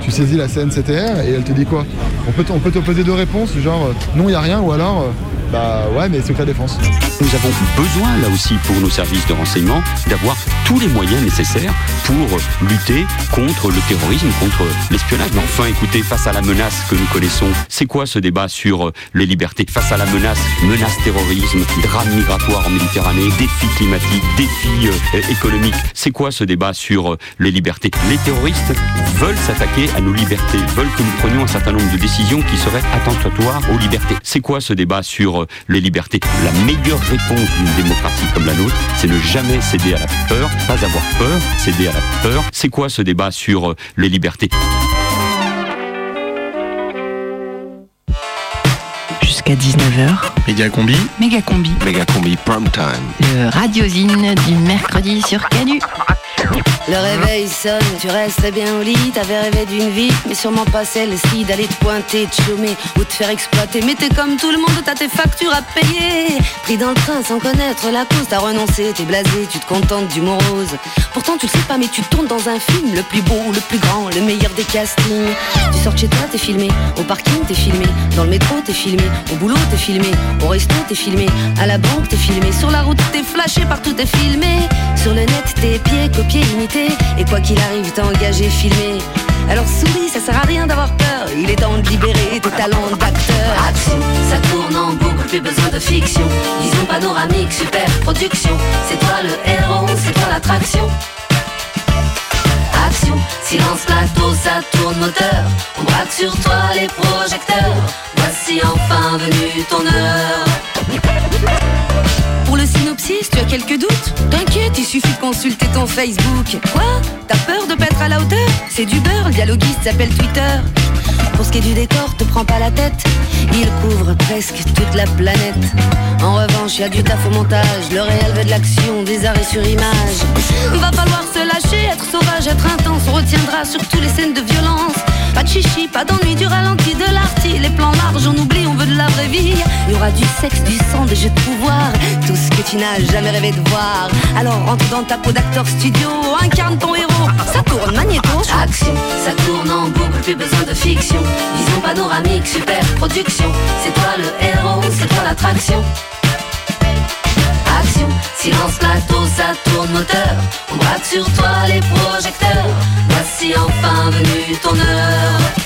Speaker 23: Tu saisis la CNCTR et elle te dit quoi? On peut, t- on peut te poser deux réponses, genre euh, non, il n'y a rien, ou alors euh, bah ouais, mais secret défense.
Speaker 25: Nous avons besoin, là aussi, pour nos services de renseignement, d'avoir tous les moyens nécessaires pour lutter contre le terrorisme, contre l'espionnage. Mais enfin, écoutez, face à la menace que nous connaissons, c'est quoi ce débat sur euh, les libertés Face à la menace, menace terrorisme, drame migratoire en Méditerranée, défi climatique, défi euh, économique, c'est quoi ce débat sur euh, les libertés? Les terroristes veulent s'attaquer à nos libertés, veulent que nous prenions un certain nombre de décisions qui seraient attentatoires aux libertés. C'est quoi ce débat sur les libertés La meilleure réponse d'une démocratie comme la nôtre, c'est ne jamais céder à la peur, pas avoir peur, céder à la peur. C'est quoi ce débat sur euh, les libertés?
Speaker 8: Jusqu'à 19h.
Speaker 27: Média Combi.
Speaker 1: Méga combi.
Speaker 19: Méga combi prime time.
Speaker 1: Le radiosine du mercredi sur Canu.
Speaker 28: Le réveil sonne, tu restes bien au lit, t'avais rêvé d'une vie, mais sûrement pas celle-ci, d'aller te pointer, te chômer ou te faire exploiter. Mais t'es comme tout le monde, t'as tes factures à payer. Pris dans le train sans connaître la cause, t'as renoncé, t'es blasé, tu te contentes du morose. Pourtant tu le sais pas, mais tu tournes dans un film, le plus beau, le plus grand, le meilleur des castings. Tu sors de chez toi, t'es filmé, au parking t'es filmé, dans le métro t'es filmé, au boulot t'es filmé, au resto t'es filmé, à la banque t'es filmé, sur la route t'es flashé, partout t'es filmé. Sur le net tes pieds copiés, imités, et quoi qu'il arrive t'es engagé, filmé. Alors souris, ça sert à rien d'avoir peur, il est temps de libérer tes talents d'acteur. Action, ça tourne en boucle, plus besoin de fiction. Vision panoramique, super production. C'est toi le héros, c'est toi l'attraction. Action, silence plateau, ça tourne moteur. On braque sur toi les projecteurs. Voici enfin venu ton heure. Pour le synopsis, tu as quelques doutes T'inquiète, il suffit de consulter ton Facebook. Quoi T'as peur de pas être à la hauteur C'est du beurre, le dialoguiste s'appelle Twitter. Pour ce qui est du décor, te prends pas la tête. Il couvre presque toute la planète. En revanche, y a du taf au montage. Le réel veut de l'action, des arrêts sur image. Va falloir se lâcher, être sauvage, être intense. On retiendra surtout les scènes de violence. Pas d'ennui, du ralenti, de l'arty. Les plans larges, on oublie, on veut de la vraie vie. Il y aura du sexe, du sang, des jeux de pouvoir. Tout ce que tu n'as jamais rêvé de voir. Alors rentre dans ta peau d'acteur studio, incarne ton héros. Ça tourne magnéto. Action, ça tourne en boucle, plus besoin de fiction. Vision panoramique, super production. C'est toi le héros, c'est toi l'attraction. Action, silence plateau, ça tourne moteur. On braque sur toi les projecteurs. Voici enfin venu ton heure.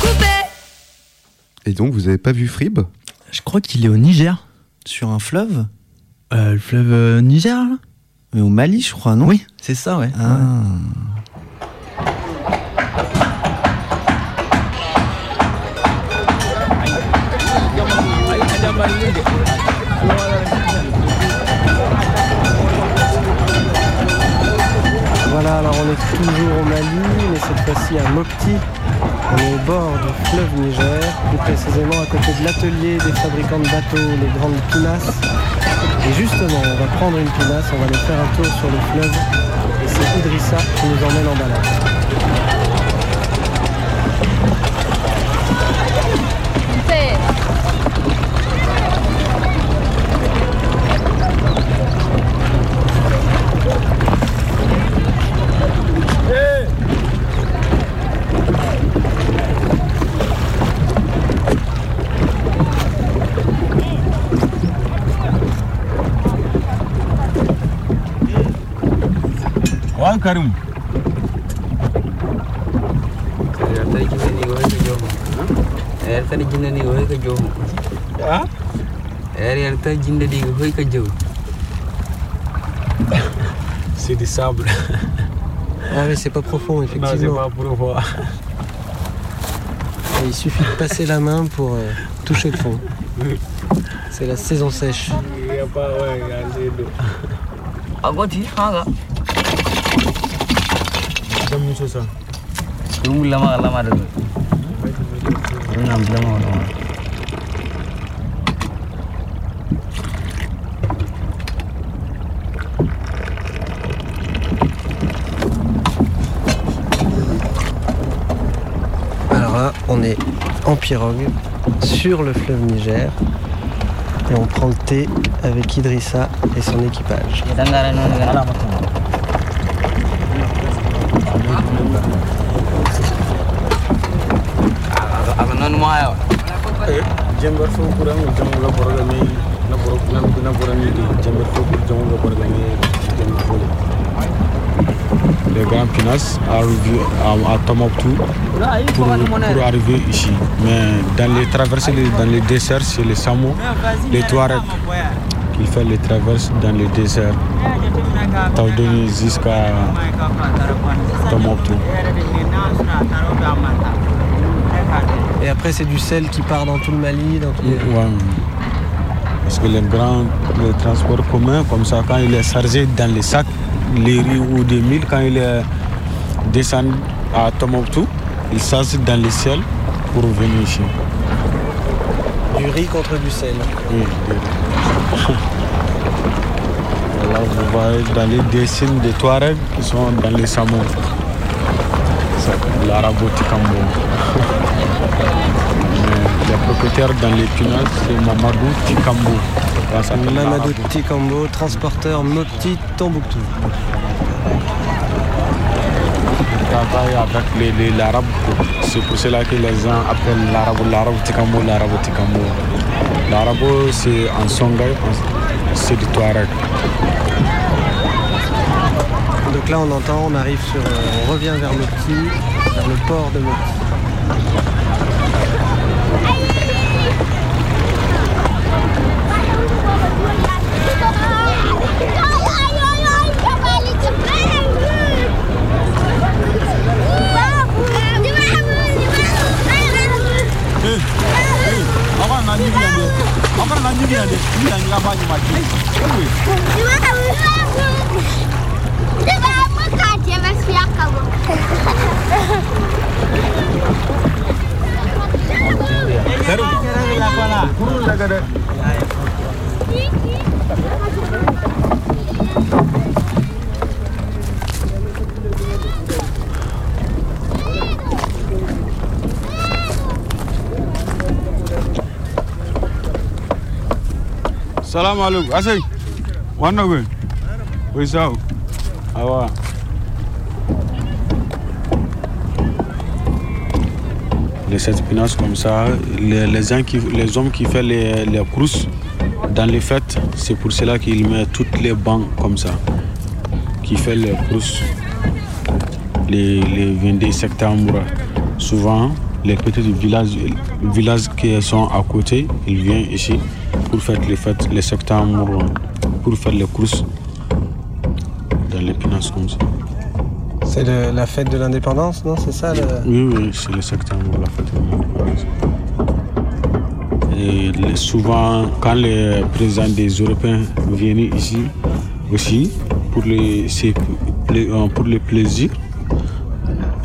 Speaker 28: Coupé
Speaker 10: Et donc, vous avez pas vu Frib?
Speaker 16: Je crois qu'il est au Niger.
Speaker 9: Sur un fleuve
Speaker 16: Euh, le fleuve euh, Niger, là?
Speaker 9: Mais au Mali, je crois, non?
Speaker 16: Oui, c'est ça, ouais.
Speaker 9: Ah.
Speaker 29: Alors on est toujours au Mali, mais cette fois-ci à Mopti. On est au bord du fleuve Niger, plus précisément à côté de l'atelier des fabricants de bateaux, les grandes pinasses. Et justement, on va prendre une pinasse, on va aller faire un tour sur le fleuve. Et c'est Idrissa qui nous emmène en balade.
Speaker 30: Karim.
Speaker 29: C'est du sable. Ah mais c'est pas profond effectivement.
Speaker 30: Non, c'est pas profond.
Speaker 29: Il suffit de passer la main pour euh, toucher le fond. C'est la saison sèche.
Speaker 30: Il n'y a pas, ouais, il y a
Speaker 29: Alors là, on est en pirogue sur le fleuve Niger et on prend le thé avec Idrissa et son équipage.
Speaker 30: Les grands pinas arrivent à, à Tomoktu pour, pour arriver ici. Mais dans les traversées, dans les déserts, c'est les Samo, les Touaregs font les traverses dans les déserts. Taudoni jusqu'à Tomoktu.
Speaker 29: Et après c'est du sel qui part dans tout le Mali, dans tout le...
Speaker 30: Ouais. Parce que les grands les transports communs, comme ça, quand il est chargé dans les sacs, les riz ou des milles, quand il est descendu à Tomoktu, il charge dans les ciels pour venir ici.
Speaker 29: Du riz contre du sel.
Speaker 30: Oui, du riz. Là, vous voyez dans les dessins des Touaregs qui sont dans les Samo. Mais les propriétaires dans les Pinas, c'est Mamadou Tikambo.
Speaker 29: Mamadou. Tikambo, transporteur Mopti Tombouctou.
Speaker 30: Il travaille avec les, les- l'arabe. C'est pour cela que les gens appellent l'arabe l'arabe Tikambo, l'arabe Tikambo. L'arabe, c'est en Songhai, en- c'est.
Speaker 29: Donc là on entend, on arrive sur, euh, on revient vers Mopti, vers le port de Mopti.
Speaker 30: Wakana na nyingi na de, yang na nyinga maju. maji. kamu. Niwa kama niwa niwa mukati ya. Seru. Seru la kala. Kuru la kada. Thank. Salam alaikum. Asai. Wannan gwe. Wai sa'u. Awa. Les sept pinasses comme ça, les, les, hommes qui font les, les dans les fêtes, c'est pour cela qu'ils mettent toutes les bancs comme ça. Qui fait les courses, les, les 22 septembre. Souvent, les petits villages, villages qui sont à côté, ils viennent ici pour faire les fêtes, les septembre, pour faire les courses dans les pinasses comme ça.
Speaker 29: C'est la fête de l'indépendance, non C'est ça le...
Speaker 30: Oui, oui, c'est le septembre, la fête de l'indépendance. Et les- souvent, quand les présidents des Européens viennent ici aussi, pour les, les- euh, pour le plaisir,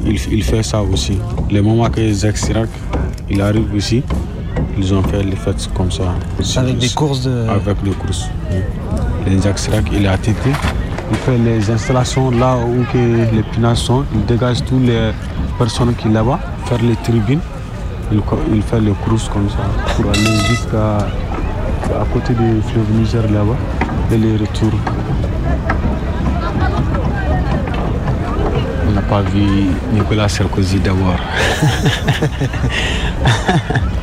Speaker 30: il, il fait ça aussi. Le moment que Jacques Chirac il arrive ici, ils ont fait les fêtes comme ça.
Speaker 29: Avec des courses de...
Speaker 30: Avec des courses. oui. Les il est à Tété. Il fait les installations là où que les pinasses sont. Il dégage toutes les personnes qui sont là-bas, faire les tribunes. Il, il fait les courses comme ça pour aller jusqu'à à côté du fleuve Niger là-bas et les retours. On n'a pas vu Nicolas Sarkozy d'abord.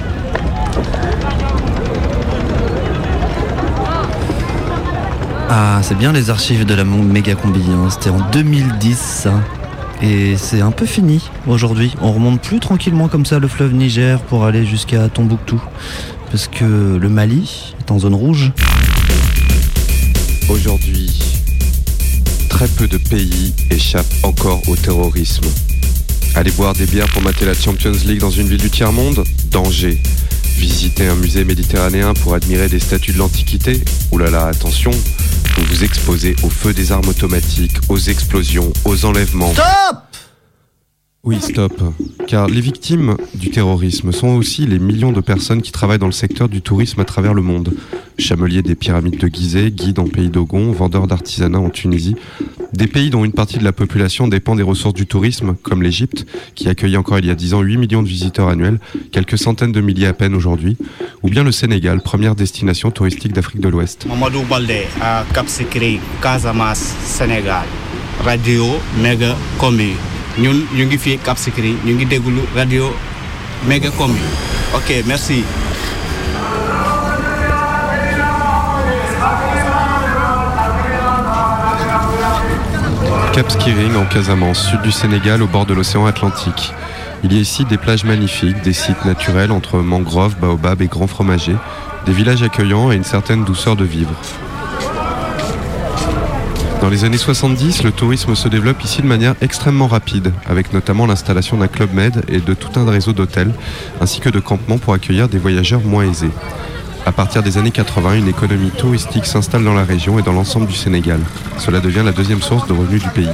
Speaker 9: Ah, c'est bien les archives de la méga combi. hein. C'était en 2010, ça. Et c'est un peu fini aujourd'hui. On remonte plus tranquillement comme ça le fleuve Niger pour aller jusqu'à Tombouctou. Parce que le Mali est en zone rouge.
Speaker 10: Aujourd'hui, très peu de pays échappent encore au terrorisme. Aller boire des bières pour mater la Champions League dans une ville du tiers-monde? Danger. Visiter un musée méditerranéen pour admirer des statues de l'Antiquité? Oulala, attention, vous exposez au feu des armes automatiques, aux explosions, aux enlèvements.
Speaker 9: Stop
Speaker 10: Oui, stop. Car les victimes du terrorisme sont aussi les millions de personnes qui travaillent dans le secteur du tourisme à travers le monde. Chameliers des pyramides de Gizeh, guides en pays d'Ogon, vendeurs d'artisanat en Tunisie. Des pays dont une partie de la population dépend des ressources du tourisme, comme l'Égypte, qui accueillait encore il y a 10 ans 8 millions de visiteurs annuels, quelques centaines de milliers à peine aujourd'hui. Ou bien le Sénégal, première destination touristique d'Afrique de l'Ouest.
Speaker 31: Cap Skirring Cap
Speaker 10: en Casamance, sud du Sénégal au bord de l'océan Atlantique. Il y a ici des plages magnifiques, des sites naturels entre mangroves, baobabs et grands fromagers, des villages accueillants et une certaine douceur de vivre. Dans les années 70, le tourisme se développe ici de manière extrêmement rapide, avec notamment l'installation d'un club med et de tout un réseau d'hôtels, ainsi que de campements pour accueillir des voyageurs moins aisés. À partir des années 80, une économie touristique s'installe dans la région et dans l'ensemble du Sénégal. Cela devient la deuxième source de revenus du pays.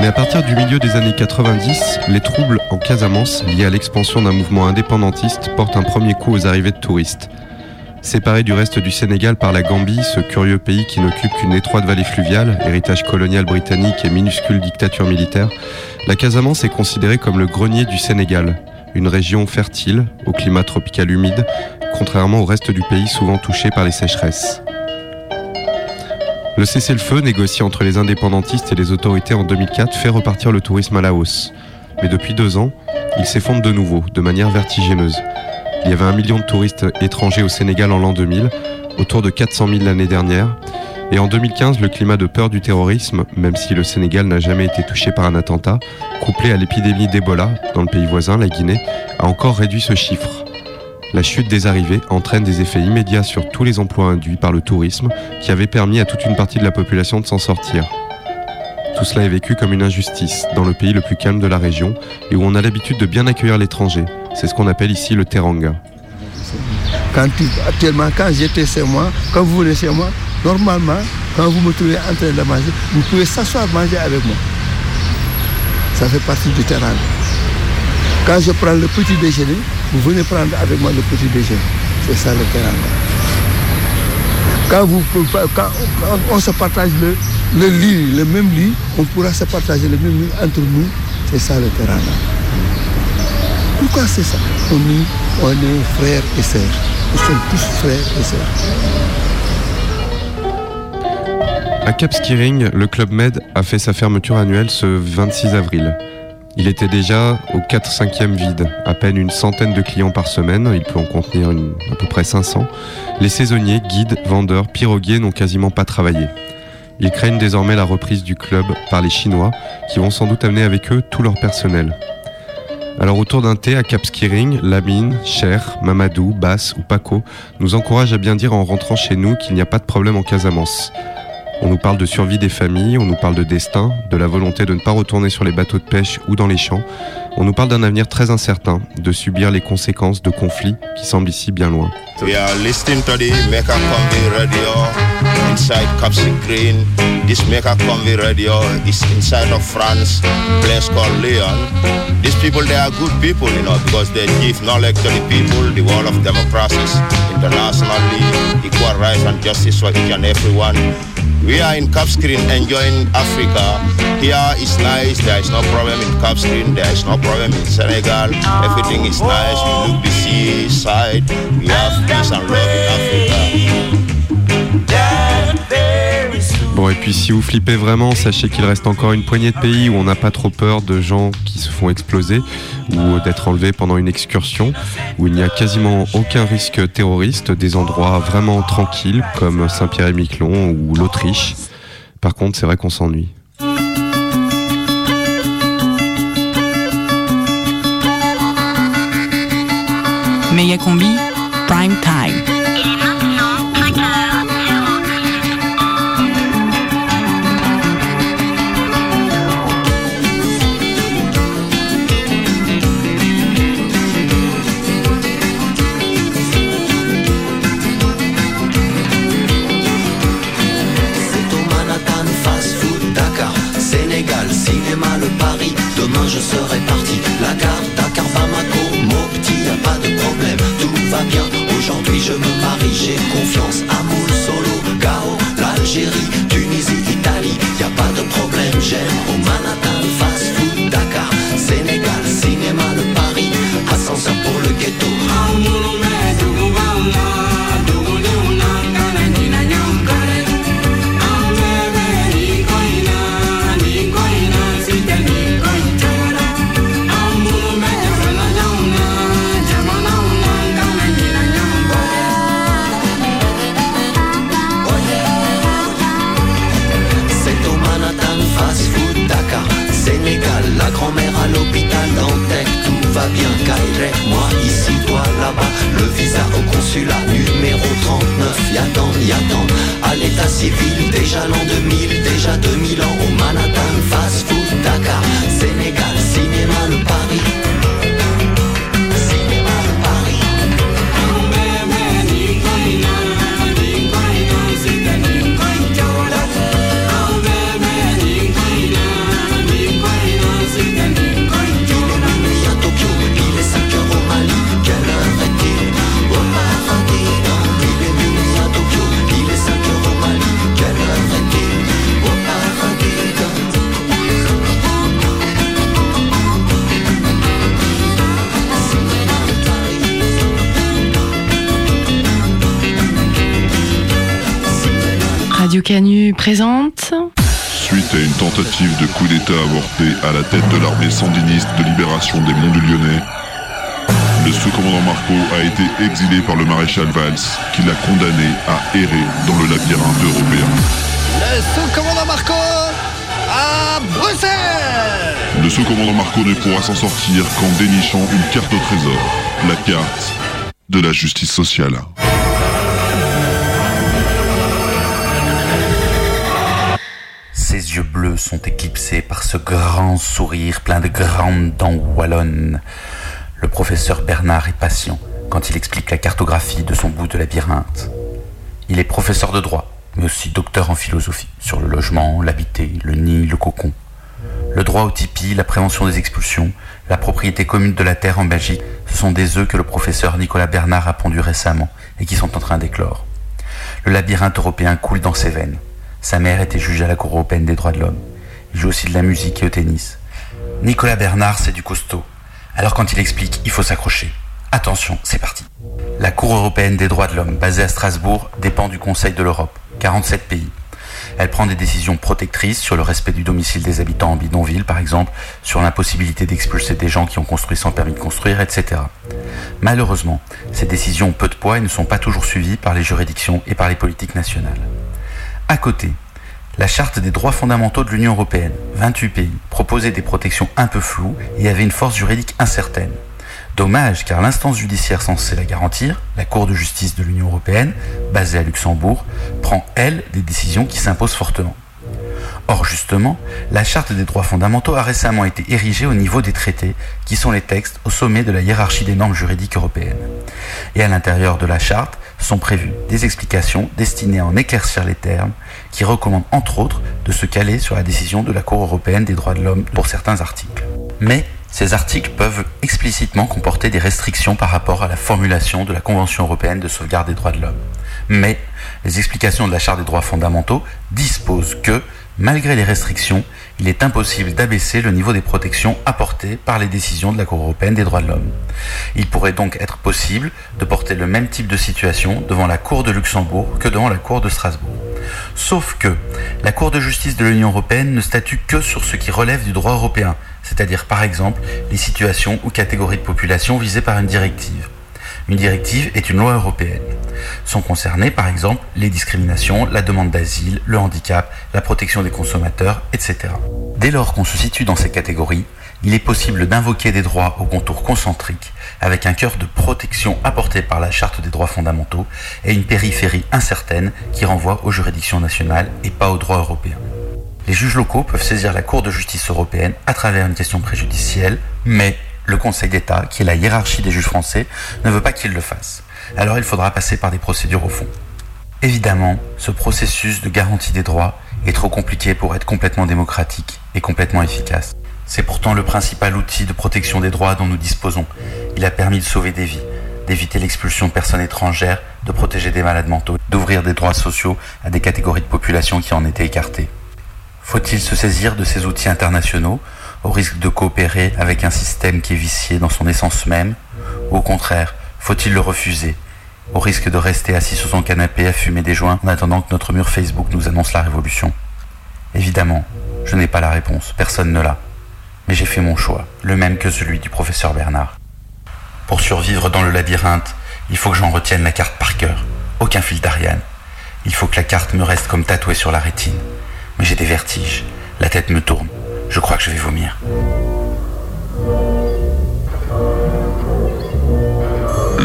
Speaker 10: Mais à partir du milieu des années 90, les troubles en Casamance liés à l'expansion d'un mouvement indépendantiste portent un premier coup aux arrivées de touristes. Séparé du reste du Sénégal par la Gambie, ce curieux pays qui n'occupe qu'une étroite vallée fluviale, héritage colonial britannique et minuscule dictature militaire, la Casamance est considérée comme le grenier du Sénégal, une région fertile, au climat tropical humide, contrairement au reste du pays souvent touché par les sécheresses. Le cessez-le-feu négocié entre les indépendantistes et les autorités en 2004 fait repartir le tourisme à la hausse. Mais depuis deux ans, il s'effondre de nouveau, de manière vertigineuse. Il y avait un million de touristes étrangers au Sénégal en l'an 2000, autour de 400 000 l'année dernière. Et en 2015, le climat de peur du terrorisme, même si le Sénégal n'a jamais été touché par un attentat, couplé à l'épidémie d'Ebola dans le pays voisin, la Guinée, a encore réduit ce chiffre. La chute des arrivées entraîne des effets immédiats sur tous les emplois induits par le tourisme qui avait permis à toute une partie de la population de s'en sortir. Tout cela est vécu comme une injustice dans le pays le plus calme de la région et où on a l'habitude de bien accueillir l'étranger. C'est ce qu'on appelle ici le teranga.
Speaker 32: Quand tu- actuellement, quand j'étais chez moi, quand vous venez chez moi, normalement, quand vous me trouvez en train de manger, vous pouvez s'asseoir manger avec moi. Ça fait partie du terrain. Quand je prends le petit déjeuner, vous venez prendre avec moi le petit déjeuner. C'est ça le terrain. Quand, vous, quand on se partage le, le lit, le même lit, on pourra se partager le même lit entre nous. C'est ça le terrain. Pourquoi c'est ça? On est, frères et sœurs. Nous sommes tous frères et sœurs.
Speaker 10: À Cap Skirring, le Club Med a fait sa fermeture annuelle ce 26 avril. Il était déjà au 4-5e vide, à peine une centaine de clients par semaine, il peut en contenir à peu près 500. Les saisonniers, guides, vendeurs, piroguiers n'ont quasiment pas travaillé. Ils craignent désormais la reprise du club par les Chinois, qui vont sans doute amener avec eux tout leur personnel. Alors autour d'un thé à Cap Skirring, Lamine, Cher, Mamadou, Bass ou Paco nous encouragent à bien dire en rentrant chez nous qu'il n'y a pas de problème en Casamance. On nous parle de survie des familles, on nous parle de destin, de la volonté de ne pas retourner sur les bateaux de pêche ou dans les champs. On nous parle d'un avenir très incertain, de subir les conséquences de conflits qui semblent ici bien loin.
Speaker 33: Inside Capsi Green. This Mecca Convey Radio is inside of France, place called Lyon. These people, they are good people, you know, because they give knowledge to the people, the world of democracies, internationally, equal rights and justice for each and everyone. We are in Cap Screen enjoying Africa. Here is nice, there is no problem in Cap Screen, there is no problem in Senegal. Everything is nice, we look the seaside, we have peace and love in Africa.
Speaker 10: Bon, et puis si vous flippez vraiment, sachez qu'il reste encore une poignée de pays où on n'a pas trop peur de gens qui se font exploser ou d'être enlevés pendant une excursion, où il n'y a quasiment aucun risque terroriste, des endroits vraiment tranquilles comme Saint-Pierre-et-Miquelon ou l'Autriche. Par contre, c'est vrai qu'on s'ennuie.
Speaker 12: Méga combi, prime time.
Speaker 34: Civil Déjà l'an 2000, déjà 2000 ans Au
Speaker 1: Présente.
Speaker 35: Suite à une tentative de coup d'État avorté à la tête de l'armée sandiniste de libération des Monts du Lyonnais, le sous-commandant Marco a été exilé par le maréchal Valls, qui l'a condamné à errer dans le labyrinthe européen.
Speaker 9: Le sous-commandant Marco à Bruxelles
Speaker 35: Le sous-commandant Marco ne pourra s'en sortir qu'en dénichant une carte au trésor, la carte de la justice sociale.
Speaker 36: Yeux bleus sont éclipsés par ce grand sourire plein de grandes dents wallonnes. Le professeur Bernard est patient quand il explique la cartographie de son bout de labyrinthe. Il est professeur de droit, mais aussi docteur en philosophie, sur le logement, l'habité, le nid, le cocon. Le droit au tipi, la prévention des expulsions, la propriété commune de la terre en Belgique, ce sont des œufs que le professeur Nicolas Bernard a pondus récemment et qui sont en train d'éclore. Le labyrinthe européen coule dans ses veines. Sa mère était juge à la Cour européenne des droits de l'homme. Il joue aussi de la musique et au tennis. Nicolas Bernard, c'est du costaud. Alors quand il explique, il faut s'accrocher. Attention, c'est parti. La Cour européenne des droits de l'homme, basée à Strasbourg, dépend du Conseil de l'Europe. 47 pays. Elle prend des décisions protectrices sur le respect du domicile des habitants en bidonville, par exemple, sur l'impossibilité d'expulser des gens qui ont construit sans permis de construire, etc. Malheureusement, ces décisions ont peu de poids et ne sont pas toujours suivies par les juridictions et par les politiques nationales. À côté, la Charte des droits fondamentaux de l'Union européenne, 28 pays, proposait des protections un peu floues et avait une force juridique incertaine. Dommage car l'instance judiciaire censée la garantir, la Cour de justice de l'Union européenne, basée à Luxembourg, prend, elle, des décisions qui s'imposent fortement. Or, justement, la Charte des droits fondamentaux a récemment été érigée au niveau des traités, qui sont les textes au sommet de la hiérarchie des normes juridiques européennes. Et à l'intérieur de la Charte sont prévues des explications destinées à en éclaircir les termes, qui recommandent entre autres de se caler sur la décision de la Cour européenne des droits de l'homme pour certains articles. Mais ces articles peuvent explicitement comporter des restrictions par rapport à la formulation de la Convention européenne de sauvegarde des droits de l'homme. Mais les explications de la Charte des droits fondamentaux disposent que, malgré les restrictions, il est impossible d'abaisser le niveau des protections apportées par les décisions de la Cour européenne des droits de l'homme. Il pourrait donc être possible de porter le même type de situation devant la Cour de Luxembourg que devant la Cour de Strasbourg. Sauf que La Cour de justice de l'Union européenne ne statue que sur ce qui relève du droit européen, c'est-à-dire par exemple les situations ou catégories de population visées par une directive. Une directive est une loi européenne. Sont concernées par exemple les discriminations, la demande d'asile, le handicap, la protection des consommateurs, etc. Dès lors qu'on se situe dans ces catégories, il est possible d'invoquer des droits au contour concentrique, avec un cœur de protection apporté par la Charte des droits fondamentaux et une périphérie incertaine qui renvoie aux juridictions nationales et pas au droit européen. Les juges locaux peuvent saisir la Cour de justice européenne à travers une question préjudicielle, mais le Conseil d'État, qui est la hiérarchie des juges français, ne veut pas qu'il le fasse. Alors il faudra passer par des procédures au fond. Évidemment, ce processus de garantie des droits est trop compliqué pour être complètement démocratique et complètement efficace. C'est pourtant le principal outil de protection des droits dont nous disposons. Il a permis de sauver des vies, d'éviter l'expulsion de personnes étrangères, de protéger des malades mentaux, d'ouvrir des droits sociaux à des catégories de population qui en étaient écartées. Faut-il se saisir de ces outils internationaux au risque de coopérer avec un système qui est vicié dans son essence même Ou au contraire, faut-il le refuser? Au risque de rester assis sur son canapé à fumer des joints en attendant que notre mur Facebook nous annonce la révolution Évidemment, je n'ai pas la réponse, personne ne l'a. Mais j'ai fait mon choix, le même que celui du professeur Bernard. Pour survivre dans le labyrinthe, il faut que j'en retienne la carte par cœur. Aucun fil d'Ariane. Il faut que la carte me reste comme tatouée sur la rétine. Mais j'ai des vertiges. La tête me tourne. Je crois que je vais vomir.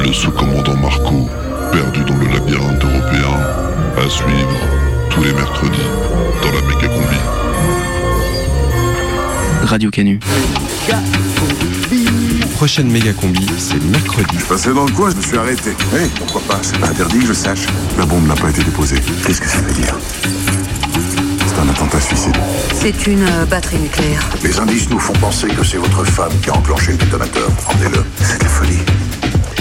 Speaker 37: Le sous-commandant Marco, perdu dans le labyrinthe européen, à suivre tous les mercredis dans la méga combi.
Speaker 3: Radio Canu.
Speaker 10: Prochaine méga combi, c'est mercredi.
Speaker 32: Je passais dans le coin, je me suis arrêté. Oui, pourquoi pas, c'est pas interdit que je sache. La bombe n'a pas été déposée. Qu'est-ce que ça veut dire? Un attentat suicide.
Speaker 22: C'est une euh, batterie nucléaire.
Speaker 32: Les indices nous font penser que c'est votre femme qui a enclenché le détonateur. Rendez-le. C'est de la folie.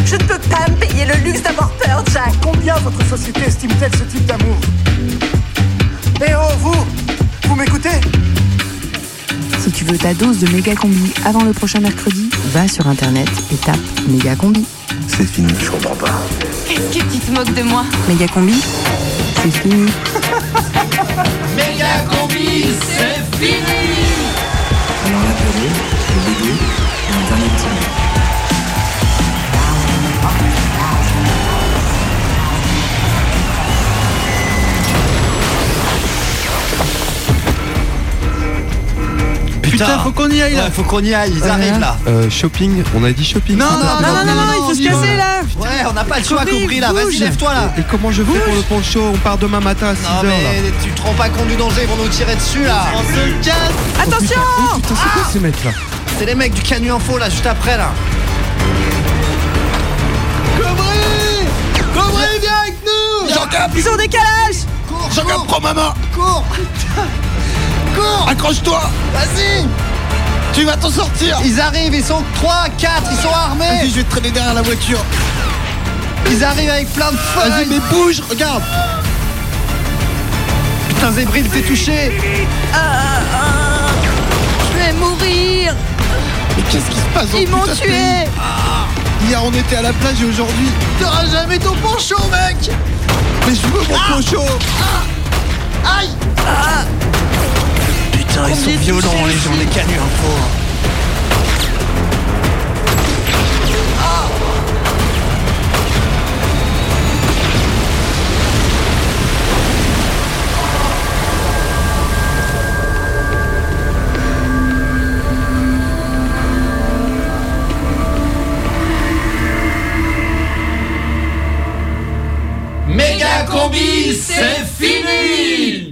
Speaker 38: Je ne peux pas me payer le luxe d'avoir peur, Jack.
Speaker 29: Combien votre société estime-t-elle ce type d'amour? Eh oh, vous Vous m'écoutez?
Speaker 1: Si tu veux ta dose de méga combi avant le prochain mercredi, va sur internet et tape méga combi.
Speaker 32: C'est fini, je comprends pas.
Speaker 38: Est-ce que tu te moques de moi?
Speaker 1: Méga combi, c'est fini.
Speaker 39: Méga combi, c'est fini.
Speaker 2: Alors l'apéro, le bébé et un dernier
Speaker 3: Putain, faut qu'on y aille là.
Speaker 2: Ouais, faut qu'on y aille, ils arrivent là.
Speaker 10: Euh, shopping, on a dit shopping
Speaker 2: Non, non, non, non, non, non, il faut se casser
Speaker 16: là.
Speaker 2: Ouais, on n'a pas le choix,
Speaker 16: Compris,
Speaker 2: là. Vas-y, lève-toi là.
Speaker 10: Et comment je fais pour le poncho On part demain matin à 6h
Speaker 2: Non,
Speaker 10: là.
Speaker 2: mais tu te rends pas compte du danger, ils vont nous tirer dessus là. On se casse.
Speaker 16: Attention
Speaker 10: Oh putain, c'est quoi ces mecs là
Speaker 2: C'est les mecs du Canu Info là, juste après là. Cobry Cobry, viens avec nous
Speaker 16: Ils sont en décalage
Speaker 2: Cours,
Speaker 29: prends ma main
Speaker 2: cours Cours
Speaker 29: Accroche-toi.
Speaker 2: Vas-y.
Speaker 29: Tu vas t'en sortir.
Speaker 2: Ils arrivent, ils sont 3, 4, ils sont
Speaker 29: Vas-y,
Speaker 2: armés
Speaker 29: je vais te traîner derrière la voiture.
Speaker 2: Ils arrivent avec plein de
Speaker 29: Vas-y,
Speaker 2: feuilles
Speaker 29: mais bouge, regarde.
Speaker 2: Putain, Zébril, t'es touché.
Speaker 38: Je vais mourir.
Speaker 29: Mais qu'est-ce qui se passe dans
Speaker 38: Ils m'ont tué.
Speaker 29: Hier, on était à la plage et aujourd'hui...
Speaker 2: T'auras jamais ton poncho, mec.
Speaker 29: Mais je veux mon poncho.
Speaker 2: Aïe Putain, ils sont violents, les gens des Canu Info
Speaker 39: Méga combi, c'est fini